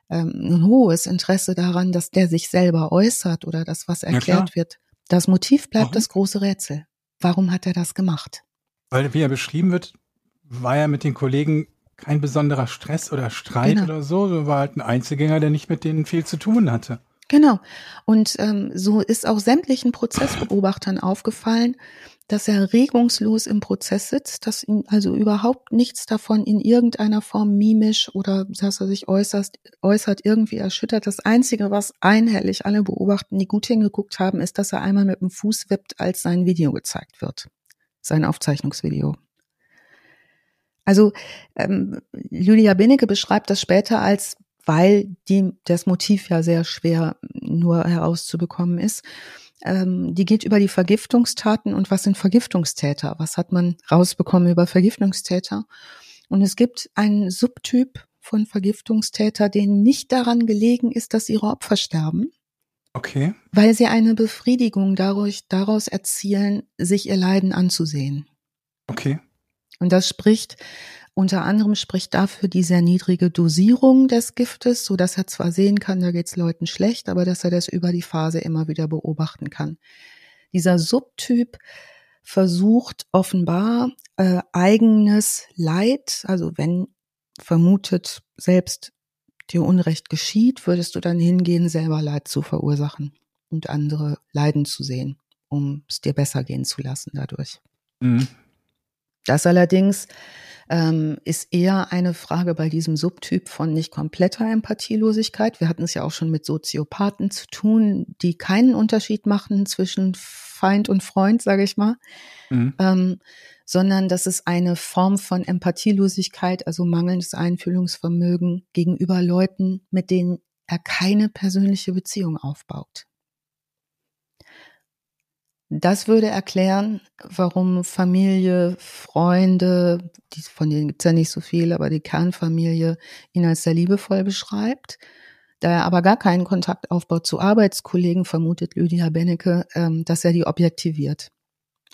Ähm, ein hohes Interesse daran, dass der sich selber äußert oder das, was erklärt ja, wird. Das Motiv bleibt warum? das große Rätsel. Warum hat er das gemacht? Weil, wie er beschrieben wird, war er mit den Kollegen kein besonderer Stress oder Streit genau. oder so, so war halt ein Einzelgänger, der nicht mit denen viel zu tun hatte. Genau. Und ähm, so ist auch sämtlichen Prozessbeobachtern aufgefallen, dass er regungslos im Prozess sitzt, dass ihn also überhaupt nichts davon in irgendeiner Form mimisch oder dass er sich äußert, äußert irgendwie erschüttert. Das Einzige, was einhellig alle beobachten, die gut hingeguckt haben, ist, dass er einmal mit dem Fuß wippt, als sein Video gezeigt wird sein Aufzeichnungsvideo. Also ähm, Julia Binnecke beschreibt das später als, weil die, das Motiv ja sehr schwer nur herauszubekommen ist. Ähm, die geht über die Vergiftungstaten und was sind Vergiftungstäter? Was hat man rausbekommen über Vergiftungstäter? Und es gibt einen Subtyp von Vergiftungstäter, denen nicht daran gelegen ist, dass ihre Opfer sterben, Okay. Weil sie eine Befriedigung dadurch, daraus erzielen, sich ihr Leiden anzusehen. Okay. Und das spricht, unter anderem spricht dafür die sehr niedrige Dosierung des Giftes, so dass er zwar sehen kann, da geht's Leuten schlecht, aber dass er das über die Phase immer wieder beobachten kann. Dieser Subtyp versucht offenbar äh, eigenes Leid, also wenn vermutet selbst dir Unrecht geschieht, würdest du dann hingehen, selber Leid zu verursachen und andere leiden zu sehen, um es dir besser gehen zu lassen dadurch. Mhm. Das allerdings ähm, ist eher eine Frage bei diesem Subtyp von nicht kompletter Empathielosigkeit. Wir hatten es ja auch schon mit Soziopathen zu tun, die keinen Unterschied machen zwischen Feind und Freund, sage ich mal. Mhm. Ähm, sondern das ist eine Form von Empathielosigkeit, also mangelndes Einfühlungsvermögen gegenüber Leuten, mit denen er keine persönliche Beziehung aufbaut. Das würde erklären, warum Familie, Freunde, die, von denen gibt's ja nicht so viel, aber die Kernfamilie ihn als sehr liebevoll beschreibt. Da er aber gar keinen Kontakt aufbaut zu Arbeitskollegen, vermutet Lydia Bennecke, ähm, dass er die objektiviert.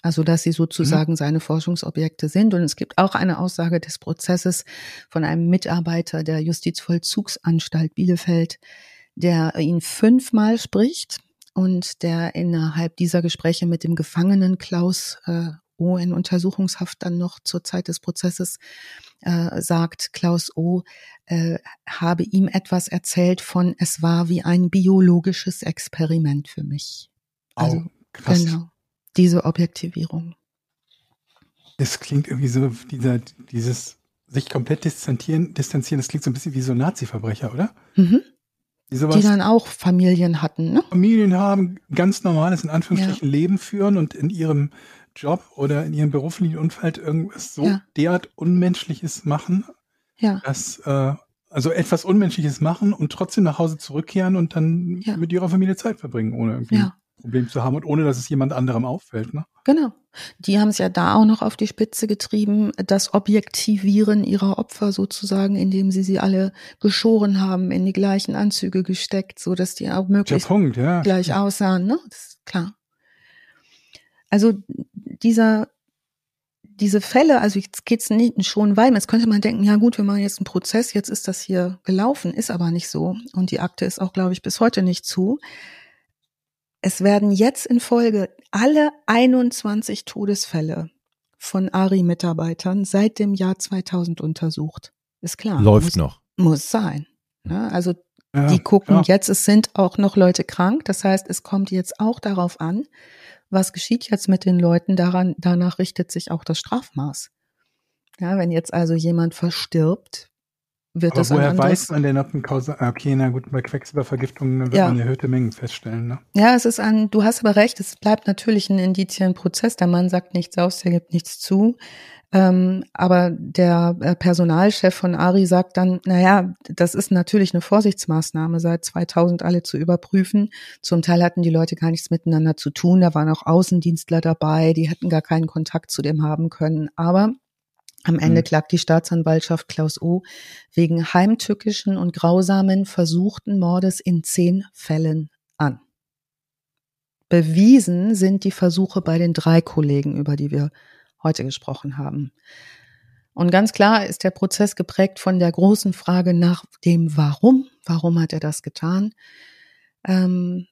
Also dass sie sozusagen mhm. seine Forschungsobjekte sind. Und es gibt auch eine Aussage des Prozesses von einem Mitarbeiter der Justizvollzugsanstalt Bielefeld, der ihn fünfmal spricht und der innerhalb dieser Gespräche mit dem Gefangenen Klaus äh, O in Untersuchungshaft dann noch zur Zeit des Prozesses äh, sagt, Klaus O äh, habe ihm etwas erzählt von, es war wie ein biologisches Experiment für mich. Also, oh, krass. Genau diese Objektivierung. Das klingt irgendwie so, dieser, dieses sich komplett distanzieren, distanzieren, das klingt so ein bisschen wie so Nazi-Verbrecher, oder? Mhm. Die, die, dann auch Familien hatten, ne? Familien haben, ganz normales, in Anführungsstrichen, ja. Leben führen und in ihrem Job oder in ihrem beruflichen Umfeld irgendwas so ja. derart Unmenschliches machen, ja. dass, äh, also etwas Unmenschliches machen und trotzdem nach Hause zurückkehren und dann ja. mit ihrer Familie Zeit verbringen, ohne irgendwie ja. Problem zu haben und ohne, dass es jemand anderem auffällt. Ne? Genau. Die haben es ja da auch noch auf die Spitze getrieben, das Objektivieren ihrer Opfer sozusagen, indem sie sie alle geschoren haben, in die gleichen Anzüge gesteckt, so dass die auch möglichst Punkt, ja. gleich aussahen. Ne? Das ist klar. Also dieser diese Fälle, also jetzt geht's nicht schon weiter. Jetzt könnte man denken, ja gut, wir machen jetzt einen Prozess, jetzt ist das hier gelaufen, ist aber nicht so. Und die Akte ist auch, glaube ich, bis heute nicht zu. Es werden jetzt in Folge alle 21 Todesfälle von ARI-Mitarbeitern seit dem Jahr 2000 untersucht. Ist klar. Läuft muss, noch. Muss sein. Ja, also ja, die gucken ja. jetzt, es sind auch noch Leute krank. Das heißt, es kommt jetzt auch darauf an, was geschieht jetzt mit den Leuten. Daran, danach richtet sich auch das Strafmaß. Ja, wenn jetzt also jemand verstirbt, wird Aber das woher weiß man denn, ob ein Kausal, ah, okay, na gut, bei Quecksilbervergiftungen wird ja. man erhöhte Mengen feststellen, ne? Ja, es ist ein, du hast aber recht, es bleibt natürlich ein Indizienprozess. Der Mann sagt nichts aus, der gibt nichts zu. Ähm, aber der äh, Personalchef von Ari sagt dann, naja, das ist natürlich eine Vorsichtsmaßnahme, seit 2000 alle zu überprüfen. Zum Teil hatten die Leute gar nichts miteinander zu tun. Da waren auch Außendienstler dabei, die hätten gar keinen Kontakt zu dem haben können. Aber am Ende mhm. klagt die Staatsanwaltschaft Klaus O. wegen heimtückischen und grausamen versuchten Mordes in zehn Fällen an. Bewiesen sind die Versuche bei den drei Kollegen, über die wir heute gesprochen haben. Und ganz klar ist der Prozess geprägt von der großen Frage nach dem Warum. Warum hat er das getan? Ähm,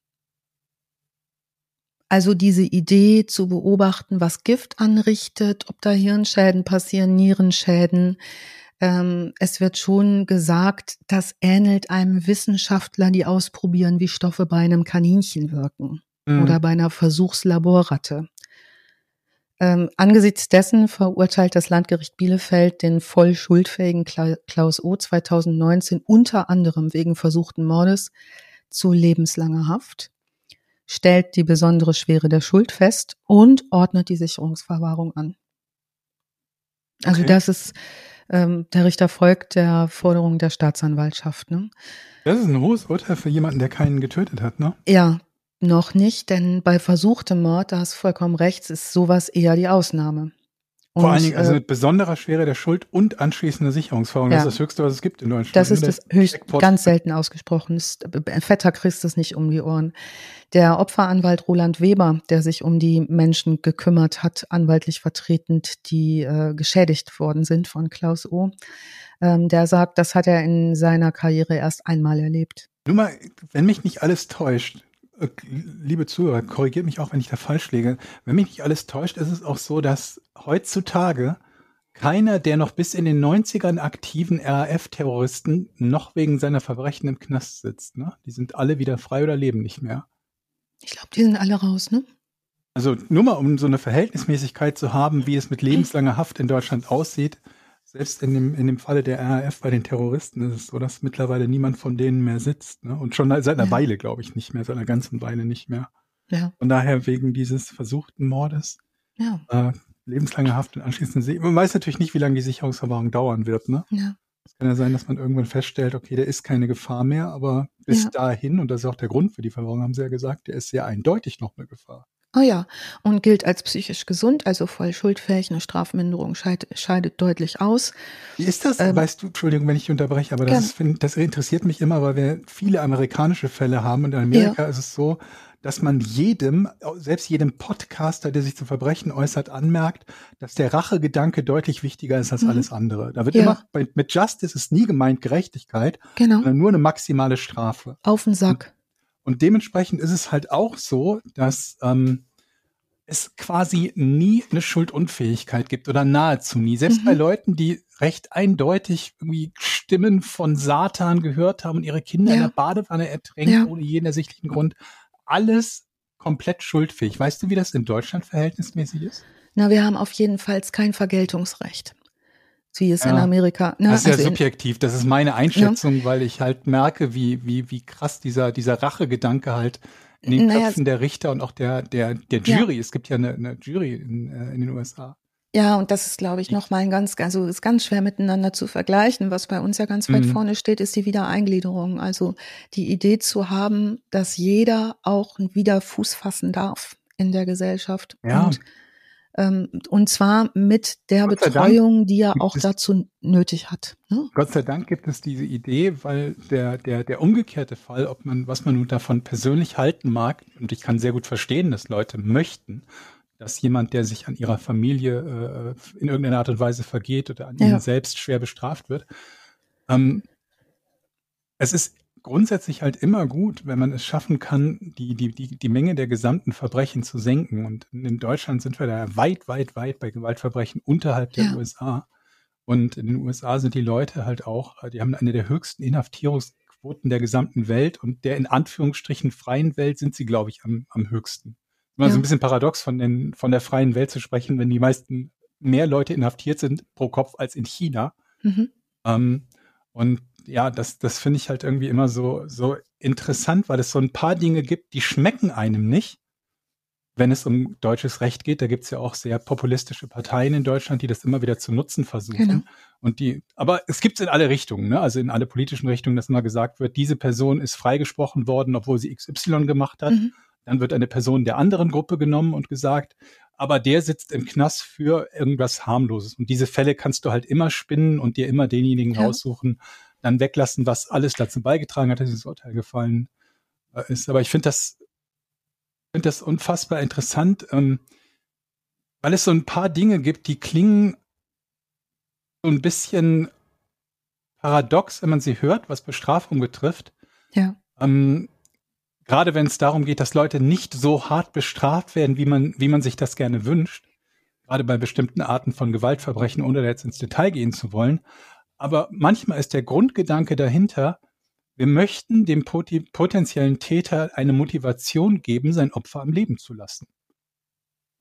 also diese Idee zu beobachten, was Gift anrichtet, ob da Hirnschäden passieren, Nierenschäden. Ähm, es wird schon gesagt, das ähnelt einem Wissenschaftler, die ausprobieren, wie Stoffe bei einem Kaninchen wirken mhm. oder bei einer Versuchslaborratte. Ähm, angesichts dessen verurteilt das Landgericht Bielefeld den voll schuldfähigen Klaus O. 2019 unter anderem wegen versuchten Mordes zu lebenslanger Haft stellt die besondere Schwere der Schuld fest und ordnet die Sicherungsverwahrung an. Also okay. das ist, ähm, der Richter folgt der Forderung der Staatsanwaltschaft. Ne? Das ist ein hohes Urteil für jemanden, der keinen getötet hat, ne? Ja, noch nicht, denn bei versuchtem Mord, da hast du vollkommen recht, ist sowas eher die Ausnahme. Und, Vor allen Dingen also äh, mit besonderer Schwere der Schuld und anschließender Sicherungsverwahrung. Ja. Das ist das Höchste, was es gibt in Deutschland. Das ist das höchst, ganz selten ausgesprochen. Vetter kriegst es nicht um die Ohren. Der Opferanwalt Roland Weber, der sich um die Menschen gekümmert hat, anwaltlich vertretend, die äh, geschädigt worden sind von Klaus O., ähm, der sagt, das hat er in seiner Karriere erst einmal erlebt. Nur mal, wenn mich nicht alles täuscht, äh, liebe Zuhörer, korrigiert mich auch, wenn ich da falsch liege. Wenn mich nicht alles täuscht, ist es auch so, dass heutzutage keiner der noch bis in den 90ern aktiven RAF-Terroristen noch wegen seiner Verbrechen im Knast sitzt. Ne? Die sind alle wieder frei oder leben nicht mehr. Ich glaube, die sind alle raus, ne? Also nur mal, um so eine Verhältnismäßigkeit zu haben, wie es mit lebenslanger Haft in Deutschland aussieht. Selbst in dem, in dem Falle der RAF bei den Terroristen ist es so, dass mittlerweile niemand von denen mehr sitzt. Ne? Und schon seit einer ja. Weile, glaube ich, nicht mehr, seit einer ganzen Weile nicht mehr. Ja. Von daher wegen dieses versuchten Mordes. Ja. Äh, lebenslange Haft und anschließend. Man weiß natürlich nicht, wie lange die Sicherungsverwahrung dauern wird, ne? Ja. Es kann ja sein, dass man irgendwann feststellt, okay, der ist keine Gefahr mehr, aber bis ja. dahin, und das ist auch der Grund für die Verwahrung, haben sie ja gesagt, der ist sehr eindeutig noch eine Gefahr. Oh ja, und gilt als psychisch gesund, also voll schuldfähig. Eine Strafminderung scheidet, scheidet deutlich aus. Wie ist das? Ähm, weißt du, Entschuldigung, wenn ich unterbreche, aber das, ist, das interessiert mich immer, weil wir viele amerikanische Fälle haben. Und in Amerika ja. ist es so, dass man jedem, selbst jedem Podcaster, der sich zu Verbrechen äußert, anmerkt, dass der Rachegedanke deutlich wichtiger ist als mhm. alles andere. Da wird ja. immer, mit Justice ist nie gemeint Gerechtigkeit, genau. sondern nur eine maximale Strafe. Auf den Sack. Und dementsprechend ist es halt auch so, dass ähm, es quasi nie eine Schuldunfähigkeit gibt oder nahezu nie. Selbst mhm. bei Leuten, die recht eindeutig irgendwie Stimmen von Satan gehört haben und ihre Kinder ja. in der Badewanne ertränken, ja. ohne jeden ersichtlichen Grund. Alles komplett schuldfähig. Weißt du, wie das in Deutschland verhältnismäßig ist? Na, wir haben auf jeden Fall kein Vergeltungsrecht wie es ja, in Amerika. Ne? Das ist ja also subjektiv, das ist meine Einschätzung, ja. weil ich halt merke, wie, wie, wie krass dieser, dieser Rachegedanke halt in den naja, Köpfen der Richter und auch der, der, der Jury, ja. es gibt ja eine, eine Jury in, äh, in den USA. Ja, und das ist, glaube ich, nochmal ein ganz, also ist ganz schwer miteinander zu vergleichen. Was bei uns ja ganz weit mhm. vorne steht, ist die Wiedereingliederung. Also die Idee zu haben, dass jeder auch wieder Fuß fassen darf in der Gesellschaft. Ja. Und und zwar mit der Betreuung, die er auch dazu nötig hat. Ne? Gott sei Dank gibt es diese Idee, weil der, der, der umgekehrte Fall, ob man, was man nun davon persönlich halten mag, und ich kann sehr gut verstehen, dass Leute möchten, dass jemand, der sich an ihrer Familie äh, in irgendeiner Art und Weise vergeht oder an ja. ihnen selbst schwer bestraft wird. Ähm, es ist grundsätzlich halt immer gut, wenn man es schaffen kann, die, die, die, die Menge der gesamten Verbrechen zu senken. Und in Deutschland sind wir da weit, weit, weit bei Gewaltverbrechen unterhalb der ja. USA. Und in den USA sind die Leute halt auch, die haben eine der höchsten Inhaftierungsquoten der gesamten Welt und der in Anführungsstrichen freien Welt sind sie, glaube ich, am, am höchsten. Immer ja. so ein bisschen paradox von, den, von der freien Welt zu sprechen, wenn die meisten mehr Leute inhaftiert sind pro Kopf als in China. Mhm. Ähm, und ja, das, das finde ich halt irgendwie immer so, so interessant, weil es so ein paar Dinge gibt, die schmecken einem nicht, wenn es um deutsches Recht geht. Da gibt es ja auch sehr populistische Parteien in Deutschland, die das immer wieder zu nutzen versuchen. Genau. Und die, aber es gibt es in alle Richtungen, ne? also in alle politischen Richtungen, dass immer gesagt wird, diese Person ist freigesprochen worden, obwohl sie XY gemacht hat. Mhm. Dann wird eine Person der anderen Gruppe genommen und gesagt, aber der sitzt im Knast für irgendwas harmloses. Und diese Fälle kannst du halt immer spinnen und dir immer denjenigen ja. raussuchen, dann weglassen, was alles dazu beigetragen hat, dass dieses Urteil gefallen äh, ist. Aber ich finde das, finde das unfassbar interessant, ähm, weil es so ein paar Dinge gibt, die klingen so ein bisschen paradox, wenn man sie hört, was Bestrafung betrifft. Ja. Ähm, gerade wenn es darum geht, dass Leute nicht so hart bestraft werden, wie man, wie man sich das gerne wünscht. Gerade bei bestimmten Arten von Gewaltverbrechen, ohne jetzt ins Detail gehen zu wollen. Aber manchmal ist der Grundgedanke dahinter, wir möchten dem potenziellen Täter eine Motivation geben, sein Opfer am Leben zu lassen.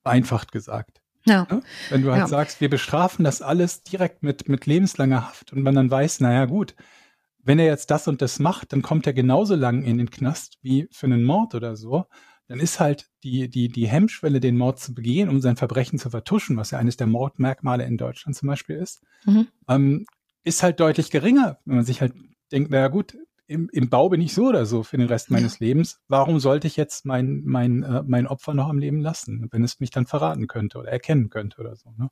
Vereinfacht gesagt. Ja. Wenn du halt ja. sagst, wir bestrafen das alles direkt mit, mit lebenslanger Haft und man dann weiß, naja gut, wenn er jetzt das und das macht, dann kommt er genauso lang in den Knast wie für einen Mord oder so. Dann ist halt die, die, die Hemmschwelle, den Mord zu begehen, um sein Verbrechen zu vertuschen, was ja eines der Mordmerkmale in Deutschland zum Beispiel ist, mhm. ähm, ist halt deutlich geringer, wenn man sich halt denkt, naja gut, im, im Bau bin ich so oder so für den Rest meines Lebens. Warum sollte ich jetzt mein, mein, äh, mein Opfer noch am Leben lassen, wenn es mich dann verraten könnte oder erkennen könnte oder so, ne?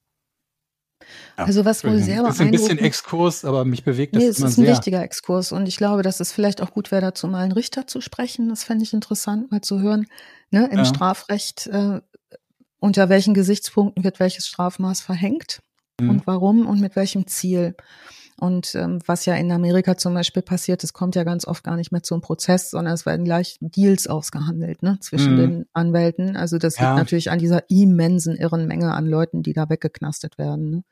Ja, also was wohl sehr Das ist ein bisschen Exkurs, aber mich bewegt das nee, es immer sehr. ist ein wichtiger Exkurs und ich glaube, dass es vielleicht auch gut wäre, dazu mal einen Richter zu sprechen. Das fände ich interessant, mal zu hören, ne, im ja. Strafrecht, äh, unter welchen Gesichtspunkten wird welches Strafmaß verhängt mhm. und warum und mit welchem Ziel. Und ähm, was ja in Amerika zum Beispiel passiert, es kommt ja ganz oft gar nicht mehr zum Prozess, sondern es werden gleich Deals ausgehandelt ne, zwischen mhm. den Anwälten. Also das ja. liegt natürlich an dieser immensen irren Menge an Leuten, die da weggeknastet werden. Ne?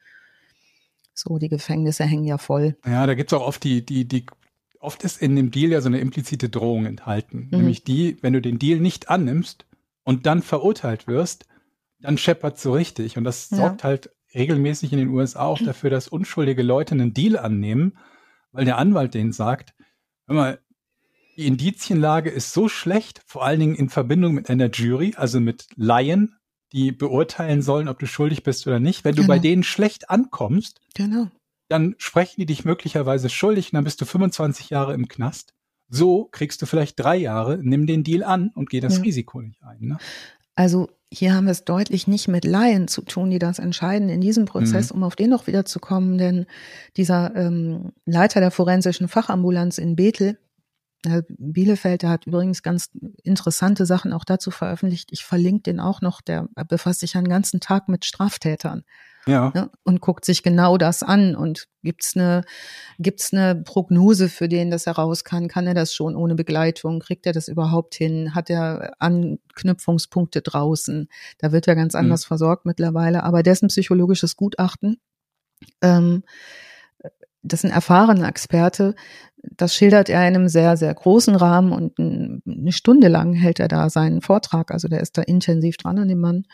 So, die Gefängnisse hängen ja voll. Ja, da gibt's auch oft die, die, die, oft ist in dem Deal ja so eine implizite Drohung enthalten. Mhm. Nämlich die, wenn du den Deal nicht annimmst und dann verurteilt wirst, dann scheppert so richtig. Und das ja. sorgt halt regelmäßig in den USA auch dafür, dass unschuldige Leute einen Deal annehmen, weil der Anwalt denen sagt, hör mal, die Indizienlage ist so schlecht, vor allen Dingen in Verbindung mit einer Jury, also mit Laien, die beurteilen sollen, ob du schuldig bist oder nicht. Wenn genau. du bei genau. denen schlecht ankommst, genau. dann sprechen die dich möglicherweise schuldig und dann bist du 25 Jahre im Knast. So kriegst du vielleicht drei Jahre, nimm den Deal an und geh das ja. Risiko nicht ein. Ne? Also hier haben wir es deutlich nicht mit Laien zu tun, die das entscheiden in diesem Prozess, mhm. um auf den noch wieder zu kommen, denn dieser ähm, Leiter der forensischen Fachambulanz in Bethel, Herr Bielefeld, der hat übrigens ganz interessante Sachen auch dazu veröffentlicht. Ich verlinke den auch noch. Der befasst sich einen ganzen Tag mit Straftätern. Ja. Ne, und guckt sich genau das an und gibt's eine gibt's eine Prognose für den, dass er raus kann? Kann er das schon ohne Begleitung? Kriegt er das überhaupt hin? Hat er Anknüpfungspunkte draußen? Da wird er ganz mhm. anders mhm. versorgt mittlerweile. Aber dessen psychologisches Gutachten ähm, das ist ein erfahrener Experte. Das schildert er in einem sehr, sehr großen Rahmen und eine Stunde lang hält er da seinen Vortrag. Also der ist da intensiv dran an dem Mann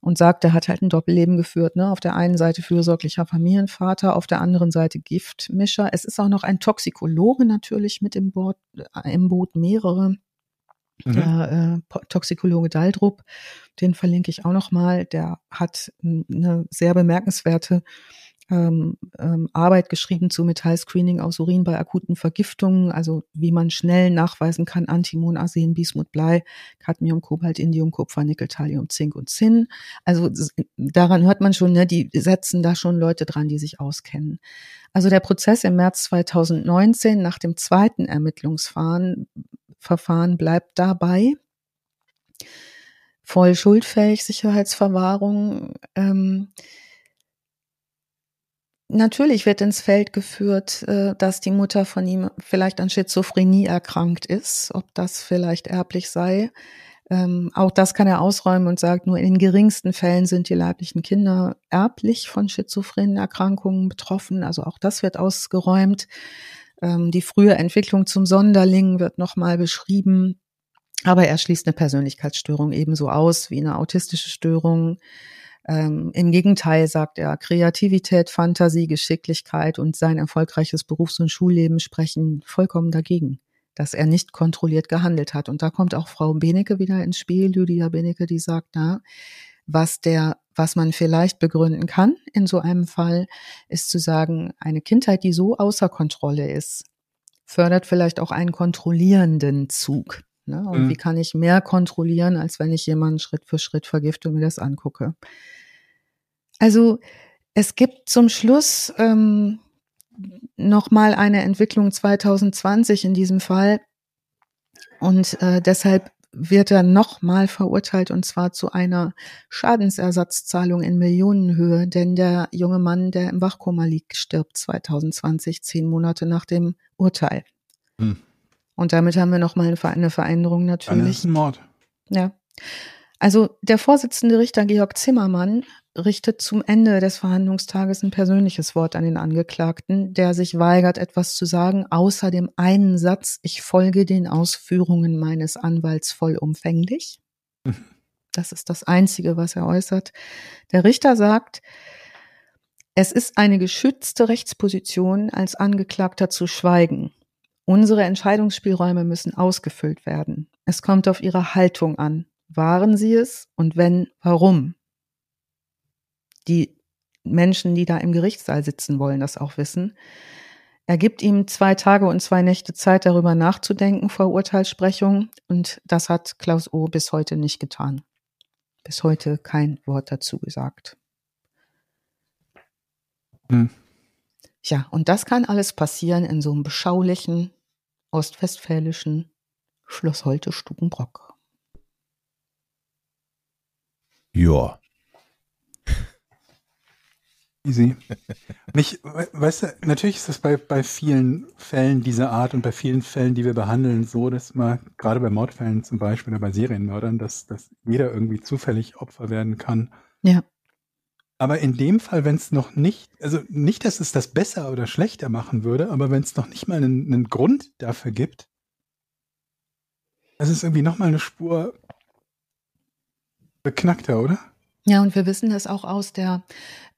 und sagt, er hat halt ein Doppelleben geführt. Ne? Auf der einen Seite fürsorglicher Familienvater, auf der anderen Seite Giftmischer. Es ist auch noch ein Toxikologe natürlich mit im Boot, äh, im Boot mehrere. Mhm. Der äh, Toxikologe Daldrup, den verlinke ich auch noch mal. Der hat eine sehr bemerkenswerte ähm, ähm, Arbeit geschrieben zu Metallscreening aus Urin bei akuten Vergiftungen, also wie man schnell nachweisen kann, Antimon, Arsen, Bismut, Blei, Cadmium, Kobalt, Indium, Kupfer, Nickel, Thallium, Zink und Zinn. Also daran hört man schon, ne, die setzen da schon Leute dran, die sich auskennen. Also der Prozess im März 2019 nach dem zweiten Ermittlungsverfahren Verfahren bleibt dabei voll schuldfähig, Sicherheitsverwahrung. Ähm, Natürlich wird ins Feld geführt, äh, dass die Mutter von ihm vielleicht an Schizophrenie erkrankt ist, ob das vielleicht erblich sei. Ähm, auch das kann er ausräumen und sagt, nur in den geringsten Fällen sind die leiblichen Kinder erblich von schizophrenen Erkrankungen betroffen. Also auch das wird ausgeräumt. Ähm, die frühe Entwicklung zum Sonderling wird nochmal beschrieben. Aber er schließt eine Persönlichkeitsstörung ebenso aus wie eine autistische Störung. Ähm, Im Gegenteil sagt er, Kreativität, Fantasie, Geschicklichkeit und sein erfolgreiches Berufs- und Schulleben sprechen vollkommen dagegen, dass er nicht kontrolliert gehandelt hat. Und da kommt auch Frau Benecke wieder ins Spiel, Lydia Benecke, die sagt, na, was der, was man vielleicht begründen kann in so einem Fall, ist zu sagen, eine Kindheit, die so außer Kontrolle ist, fördert vielleicht auch einen kontrollierenden Zug. Ne? Und mhm. wie kann ich mehr kontrollieren, als wenn ich jemanden Schritt für Schritt vergifte und mir das angucke? Also es gibt zum Schluss ähm, nochmal eine Entwicklung 2020 in diesem Fall. Und äh, deshalb wird er nochmal verurteilt und zwar zu einer Schadensersatzzahlung in Millionenhöhe, denn der junge Mann, der im Wachkoma liegt, stirbt 2020, zehn Monate nach dem Urteil. Hm. Und damit haben wir nochmal eine Veränderung natürlich. Das ist ein Mord. Ja. Also der Vorsitzende Richter Georg Zimmermann richtet zum Ende des Verhandlungstages ein persönliches Wort an den Angeklagten, der sich weigert, etwas zu sagen, außer dem einen Satz, ich folge den Ausführungen meines Anwalts vollumfänglich. Das ist das Einzige, was er äußert. Der Richter sagt, es ist eine geschützte Rechtsposition, als Angeklagter zu schweigen. Unsere Entscheidungsspielräume müssen ausgefüllt werden. Es kommt auf Ihre Haltung an. Waren Sie es? Und wenn, warum? Die Menschen, die da im Gerichtssaal sitzen, wollen das auch wissen. Er gibt ihm zwei Tage und zwei Nächte Zeit, darüber nachzudenken vor Urteilssprechung. Und das hat Klaus O. bis heute nicht getan. Bis heute kein Wort dazu gesagt. Hm. Ja, und das kann alles passieren in so einem beschaulichen, ostwestfälischen Schloss Holte Stubenbrock. Ja. Easy. Nicht, weißt du, natürlich ist das bei, bei vielen Fällen dieser Art und bei vielen Fällen, die wir behandeln, so, dass man, gerade bei Mordfällen zum Beispiel oder bei Serienmördern, dass, dass jeder irgendwie zufällig Opfer werden kann. Ja. Aber in dem Fall, wenn es noch nicht, also nicht, dass es das besser oder schlechter machen würde, aber wenn es noch nicht mal einen, einen Grund dafür gibt, das ist irgendwie nochmal eine Spur beknackter, oder? Ja, und wir wissen das auch aus der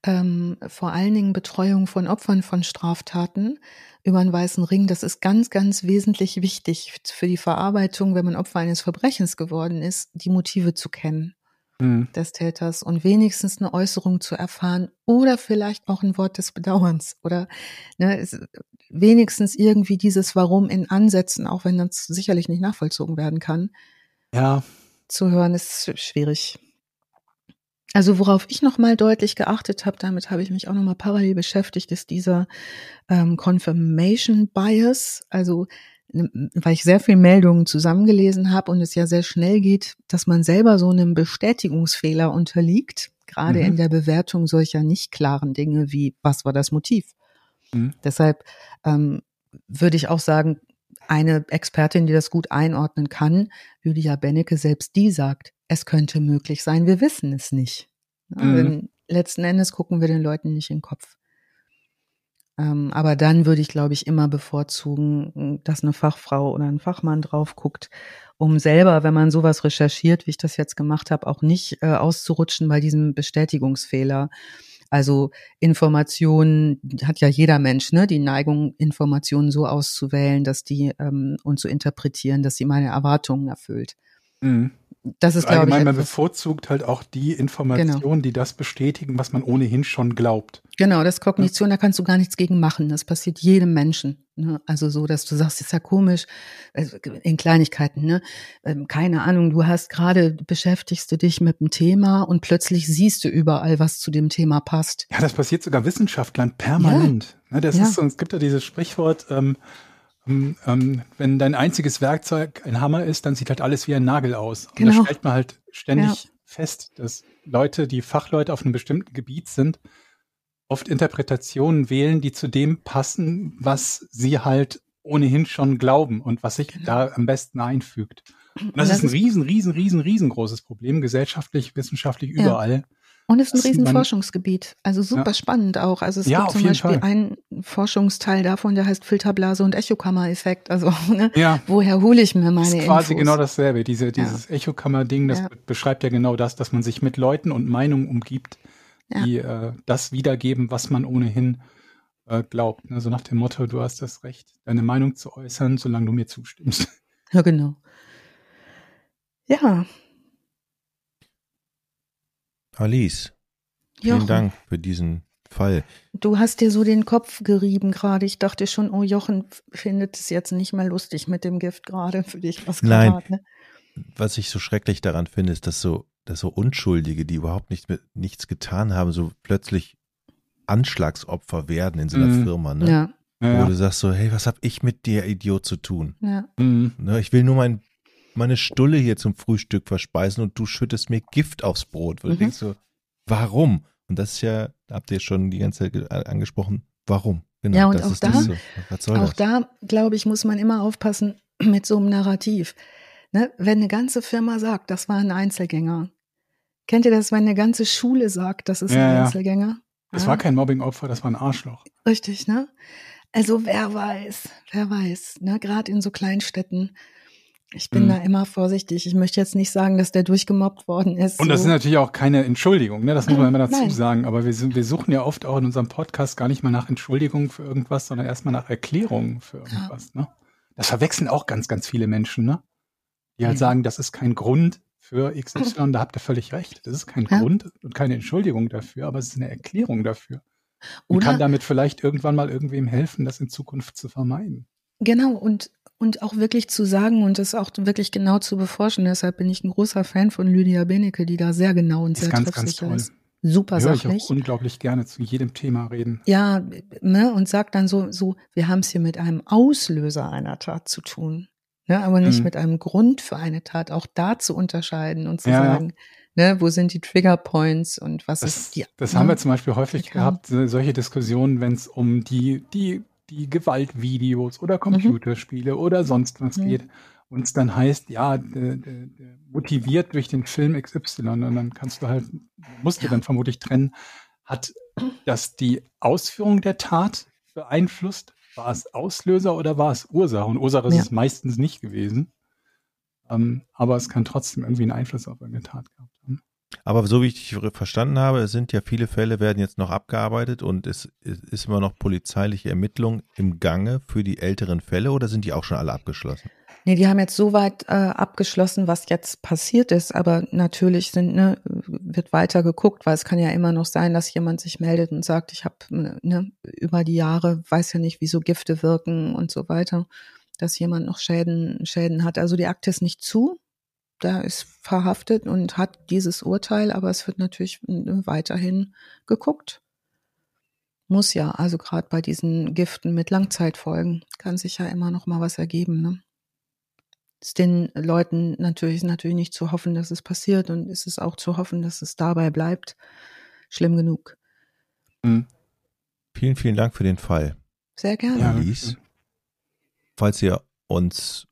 ähm, vor allen Dingen Betreuung von Opfern von Straftaten über einen weißen Ring. Das ist ganz, ganz wesentlich wichtig für die Verarbeitung, wenn man Opfer eines Verbrechens geworden ist, die Motive zu kennen. Mhm. des Täters und wenigstens eine Äußerung zu erfahren oder vielleicht auch ein Wort des Bedauerns oder ne, es, wenigstens irgendwie dieses Warum in Ansätzen, auch wenn das sicherlich nicht nachvollzogen werden kann. Ja. Zu hören ist schwierig. Also worauf ich nochmal deutlich geachtet habe, damit habe ich mich auch nochmal parallel beschäftigt, ist dieser ähm, Confirmation Bias. Also weil ich sehr viele Meldungen zusammengelesen habe und es ja sehr schnell geht, dass man selber so einem Bestätigungsfehler unterliegt, gerade mhm. in der Bewertung solcher nicht klaren Dinge wie was war das Motiv. Mhm. Deshalb ähm, würde ich auch sagen, eine Expertin, die das gut einordnen kann, Lydia Bennecke, selbst die sagt, es könnte möglich sein, wir wissen es nicht. Mhm. letzten Endes gucken wir den Leuten nicht in den Kopf. Ähm, aber dann würde ich, glaube ich, immer bevorzugen, dass eine Fachfrau oder ein Fachmann drauf guckt, um selber, wenn man sowas recherchiert, wie ich das jetzt gemacht habe, auch nicht äh, auszurutschen bei diesem Bestätigungsfehler. Also Informationen hat ja jeder Mensch, ne, die Neigung, Informationen so auszuwählen, dass die ähm, und zu interpretieren, dass sie meine Erwartungen erfüllt. Mhm das ist, glaube ich, man bevorzugt halt auch die Informationen, genau. die das bestätigen, was man ohnehin schon glaubt. Genau, das Kognition, ja. da kannst du gar nichts gegen machen. Das passiert jedem Menschen. Ne? Also so, dass du sagst, ist ja komisch, also in Kleinigkeiten, ne? Ähm, keine Ahnung, du hast gerade, beschäftigst du dich mit einem Thema und plötzlich siehst du überall, was zu dem Thema passt. Ja, das passiert sogar Wissenschaftlern permanent. Ja. Ne? Das ja. ist so, es gibt ja dieses Sprichwort, ähm, ähm, ähm, wenn dein einziges Werkzeug ein Hammer ist, dann sieht halt alles wie ein Nagel aus. Und genau. da stellt man halt ständig ja. fest, dass Leute, die Fachleute auf einem bestimmten Gebiet sind, oft Interpretationen wählen, die zu dem passen, was sie halt ohnehin schon glauben und was sich genau. da am besten einfügt. Und das, das ist ein riesen, riesen, riesen, riesengroßes Problem, gesellschaftlich, wissenschaftlich, überall. Ja. Und es ist ein Riesenforschungsgebiet. Also super ja. spannend auch. Also es ja, gibt zum Beispiel Fall. einen Forschungsteil davon, der heißt Filterblase und Echokammer-Effekt. Also ne, ja. woher hole ich mir meine das ist quasi Infos? genau dasselbe. Diese, dieses ja. Echokammer-Ding, das beschreibt ja genau das, dass man sich mit Leuten und Meinungen umgibt, die äh, das wiedergeben, was man ohnehin äh, glaubt. Also nach dem Motto, du hast das Recht, deine Meinung zu äußern, solange du mir zustimmst. Ja, genau. Ja, Alice, vielen Jochen. Dank für diesen Fall. Du hast dir so den Kopf gerieben gerade. Ich dachte schon, oh, Jochen findet es jetzt nicht mehr lustig mit dem Gift gerade für dich. Was Nein, grad, ne? was ich so schrecklich daran finde, ist, dass so, dass so Unschuldige, die überhaupt nicht mit, nichts getan haben, so plötzlich Anschlagsopfer werden in so einer mhm. Firma. Ne? Ja. Wo du sagst so, hey, was hab ich mit dir, Idiot, zu tun? Ja. Mhm. Ne, ich will nur mein meine Stulle hier zum Frühstück verspeisen und du schüttest mir Gift aufs Brot. Weil mhm. du denkst so, warum? Und das ist ja, habt ihr schon die ganze Zeit angesprochen, warum? Genau, ja, und auch da, so. auch das? da, glaube ich, muss man immer aufpassen mit so einem Narrativ. Ne? Wenn eine ganze Firma sagt, das war ein Einzelgänger. Kennt ihr das, wenn eine ganze Schule sagt, das ist ja, ein Einzelgänger? Das ja. war kein Mobbingopfer, das war ein Arschloch. Richtig, ne? Also wer weiß, wer weiß, ne? Gerade in so Kleinstädten ich bin mhm. da immer vorsichtig. Ich möchte jetzt nicht sagen, dass der durchgemobbt worden ist. Und das so. ist natürlich auch keine Entschuldigung, ne? das muss man immer dazu Nein. sagen. Aber wir, sind, wir suchen ja oft auch in unserem Podcast gar nicht mal nach Entschuldigungen für irgendwas, sondern erstmal nach Erklärungen für irgendwas. Ja. Ne? Das verwechseln auch ganz, ganz viele Menschen, ne? die halt ja. sagen, das ist kein Grund für XY. Da habt ihr völlig recht. Das ist kein ja. Grund und keine Entschuldigung dafür, aber es ist eine Erklärung dafür. Und Oder kann damit vielleicht irgendwann mal irgendwem helfen, das in Zukunft zu vermeiden. Genau, und und auch wirklich zu sagen und das auch wirklich genau zu beforschen. Deshalb bin ich ein großer Fan von Lydia Benecke, die da sehr genau und sehr ganz, treffsicher ganz ist. Super Höre sachlich. Ich auch unglaublich gerne zu jedem Thema reden. Ja, ne, und sagt dann so, so, wir haben es hier mit einem Auslöser einer Tat zu tun. Ne, aber nicht mhm. mit einem Grund für eine Tat, auch da zu unterscheiden und zu ja, sagen, ja. Ne, wo sind die Trigger Points und was das, ist die. Das ne, haben wir zum Beispiel häufig gehabt, solche Diskussionen, wenn es um die, die die Gewaltvideos oder mhm. Computerspiele mhm. oder sonst was mhm. geht. Und es dann heißt, ja, de, de, de, motiviert durch den Film XY. Und dann kannst du halt, musst du ja. dann vermutlich trennen, hat das die Ausführung der Tat beeinflusst? War es Auslöser oder war es Ursache? Und Ursache ist ja. es meistens nicht gewesen. Ähm, aber es kann trotzdem irgendwie einen Einfluss auf eine Tat gehabt haben. Aber so wie ich dich verstanden habe, es sind ja viele Fälle, werden jetzt noch abgearbeitet und es ist immer noch polizeiliche Ermittlung im Gange für die älteren Fälle oder sind die auch schon alle abgeschlossen? Nee, die haben jetzt so weit äh, abgeschlossen, was jetzt passiert ist, aber natürlich sind, ne, wird weiter geguckt, weil es kann ja immer noch sein, dass jemand sich meldet und sagt, ich habe ne, über die Jahre, weiß ja nicht, wie so Gifte wirken und so weiter, dass jemand noch Schäden, Schäden hat. Also die Akte ist nicht zu, da ist verhaftet und hat dieses Urteil, aber es wird natürlich ne, weiterhin geguckt. Muss ja, also gerade bei diesen Giften mit Langzeitfolgen kann sich ja immer noch mal was ergeben. Ne? ist den Leuten natürlich, natürlich nicht zu hoffen, dass es passiert und ist es auch zu hoffen, dass es dabei bleibt. Schlimm genug. Mhm. Vielen, vielen Dank für den Fall. Sehr gerne. Ja, Alice, falls ihr uns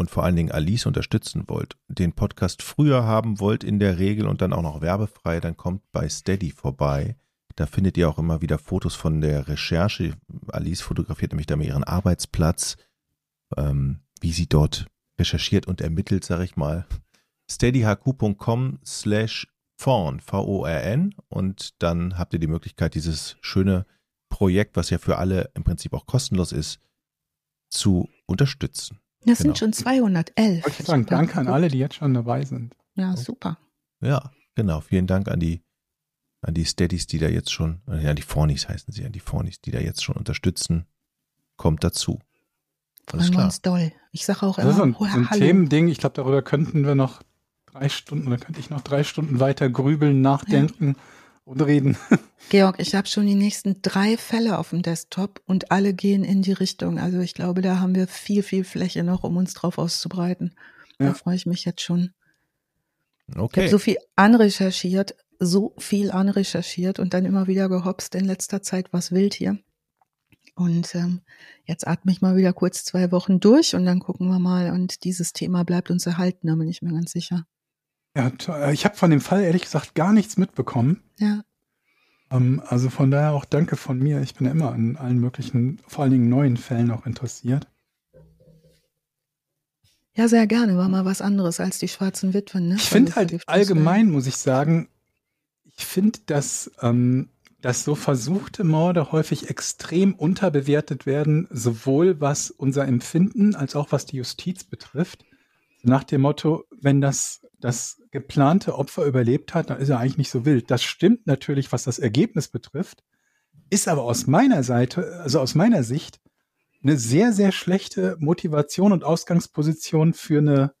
und vor allen Dingen Alice unterstützen wollt, den Podcast früher haben wollt in der Regel und dann auch noch werbefrei, dann kommt bei Steady vorbei. Da findet ihr auch immer wieder Fotos von der Recherche. Alice fotografiert nämlich da mal ihren Arbeitsplatz, ähm, wie sie dort recherchiert und ermittelt, sag ich mal. steadyhq.com slash vorn, V-O-R-N und dann habt ihr die Möglichkeit, dieses schöne Projekt, was ja für alle im Prinzip auch kostenlos ist, zu unterstützen. Das genau. sind schon 211. Ich sagen, danke an alle, die jetzt schon dabei sind. Ja, super. Ja, genau. Vielen Dank an die, an die Steadies, die da jetzt schon, ja, die Fornis heißen sie, an die Fornis, die da jetzt schon unterstützen. Kommt dazu. Freuen wir uns doll. Ich sage auch immer, das ist so ein, so ein Themending. Ich glaube, darüber könnten wir noch drei Stunden oder könnte ich noch drei Stunden weiter grübeln, nachdenken ja. Und reden. Georg, ich habe schon die nächsten drei Fälle auf dem Desktop und alle gehen in die Richtung. Also ich glaube, da haben wir viel, viel Fläche noch, um uns drauf auszubreiten. Ja. Da freue ich mich jetzt schon. Okay. Ich habe so viel anrecherchiert, so viel anrecherchiert und dann immer wieder gehopst in letzter Zeit, was wild hier. Und ähm, jetzt atme ich mal wieder kurz zwei Wochen durch und dann gucken wir mal. Und dieses Thema bleibt uns erhalten, da bin ich mir ganz sicher. Ja, äh, ich habe von dem Fall ehrlich gesagt gar nichts mitbekommen. Ja. Ähm, also von daher auch danke von mir. Ich bin ja immer an allen möglichen, vor allen Dingen neuen Fällen auch interessiert. Ja, sehr gerne. War mal was anderes als die schwarzen Witwen. Ne? Ich finde halt allgemein, muss ich sagen, ich finde, dass ähm, dass so versuchte Morde häufig extrem unterbewertet werden, sowohl was unser Empfinden als auch was die Justiz betrifft. Nach dem Motto, wenn das, das geplante Opfer überlebt hat, dann ist er eigentlich nicht so wild. Das stimmt natürlich, was das Ergebnis betrifft, ist aber aus meiner Seite, also aus meiner Sicht, eine sehr, sehr schlechte Motivation und Ausgangsposition für eine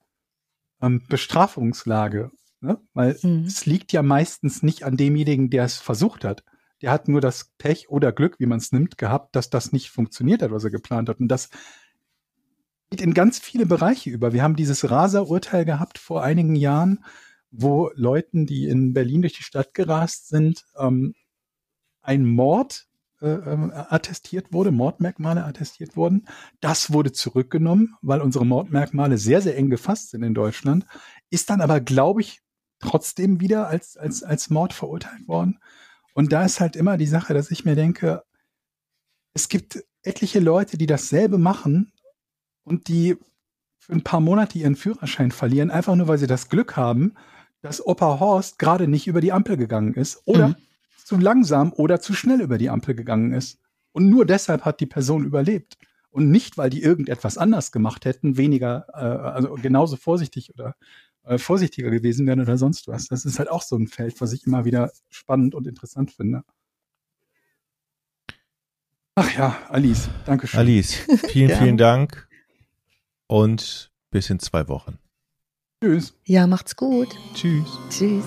ähm, Bestrafungslage. Ne? Weil mhm. es liegt ja meistens nicht an demjenigen, der es versucht hat der hat nur das Pech oder Glück, wie man es nimmt, gehabt, dass das nicht funktioniert hat, was er geplant hat. Und das geht in ganz viele Bereiche über. Wir haben dieses Raser-Urteil gehabt vor einigen Jahren, wo Leuten, die in Berlin durch die Stadt gerast sind, ähm, ein Mord äh, ähm, attestiert wurde, Mordmerkmale attestiert wurden. Das wurde zurückgenommen, weil unsere Mordmerkmale sehr, sehr eng gefasst sind in Deutschland, ist dann aber, glaube ich, trotzdem wieder als, als, als Mord verurteilt worden. Und da ist halt immer die Sache, dass ich mir denke, es gibt etliche Leute, die dasselbe machen und die für ein paar Monate ihren Führerschein verlieren, einfach nur weil sie das Glück haben, dass Opa Horst gerade nicht über die Ampel gegangen ist oder mhm. zu langsam oder zu schnell über die Ampel gegangen ist. Und nur deshalb hat die Person überlebt. Und nicht, weil die irgendetwas anders gemacht hätten, weniger, äh, also genauso vorsichtig oder äh, vorsichtiger gewesen wären oder sonst was. Das ist halt auch so ein Feld, was ich immer wieder spannend und interessant finde. Ach ja, Alice, danke schön. Alice, vielen, vielen Dank und bis in zwei Wochen. Tschüss. Ja, macht's gut. Tschüss. Tschüss.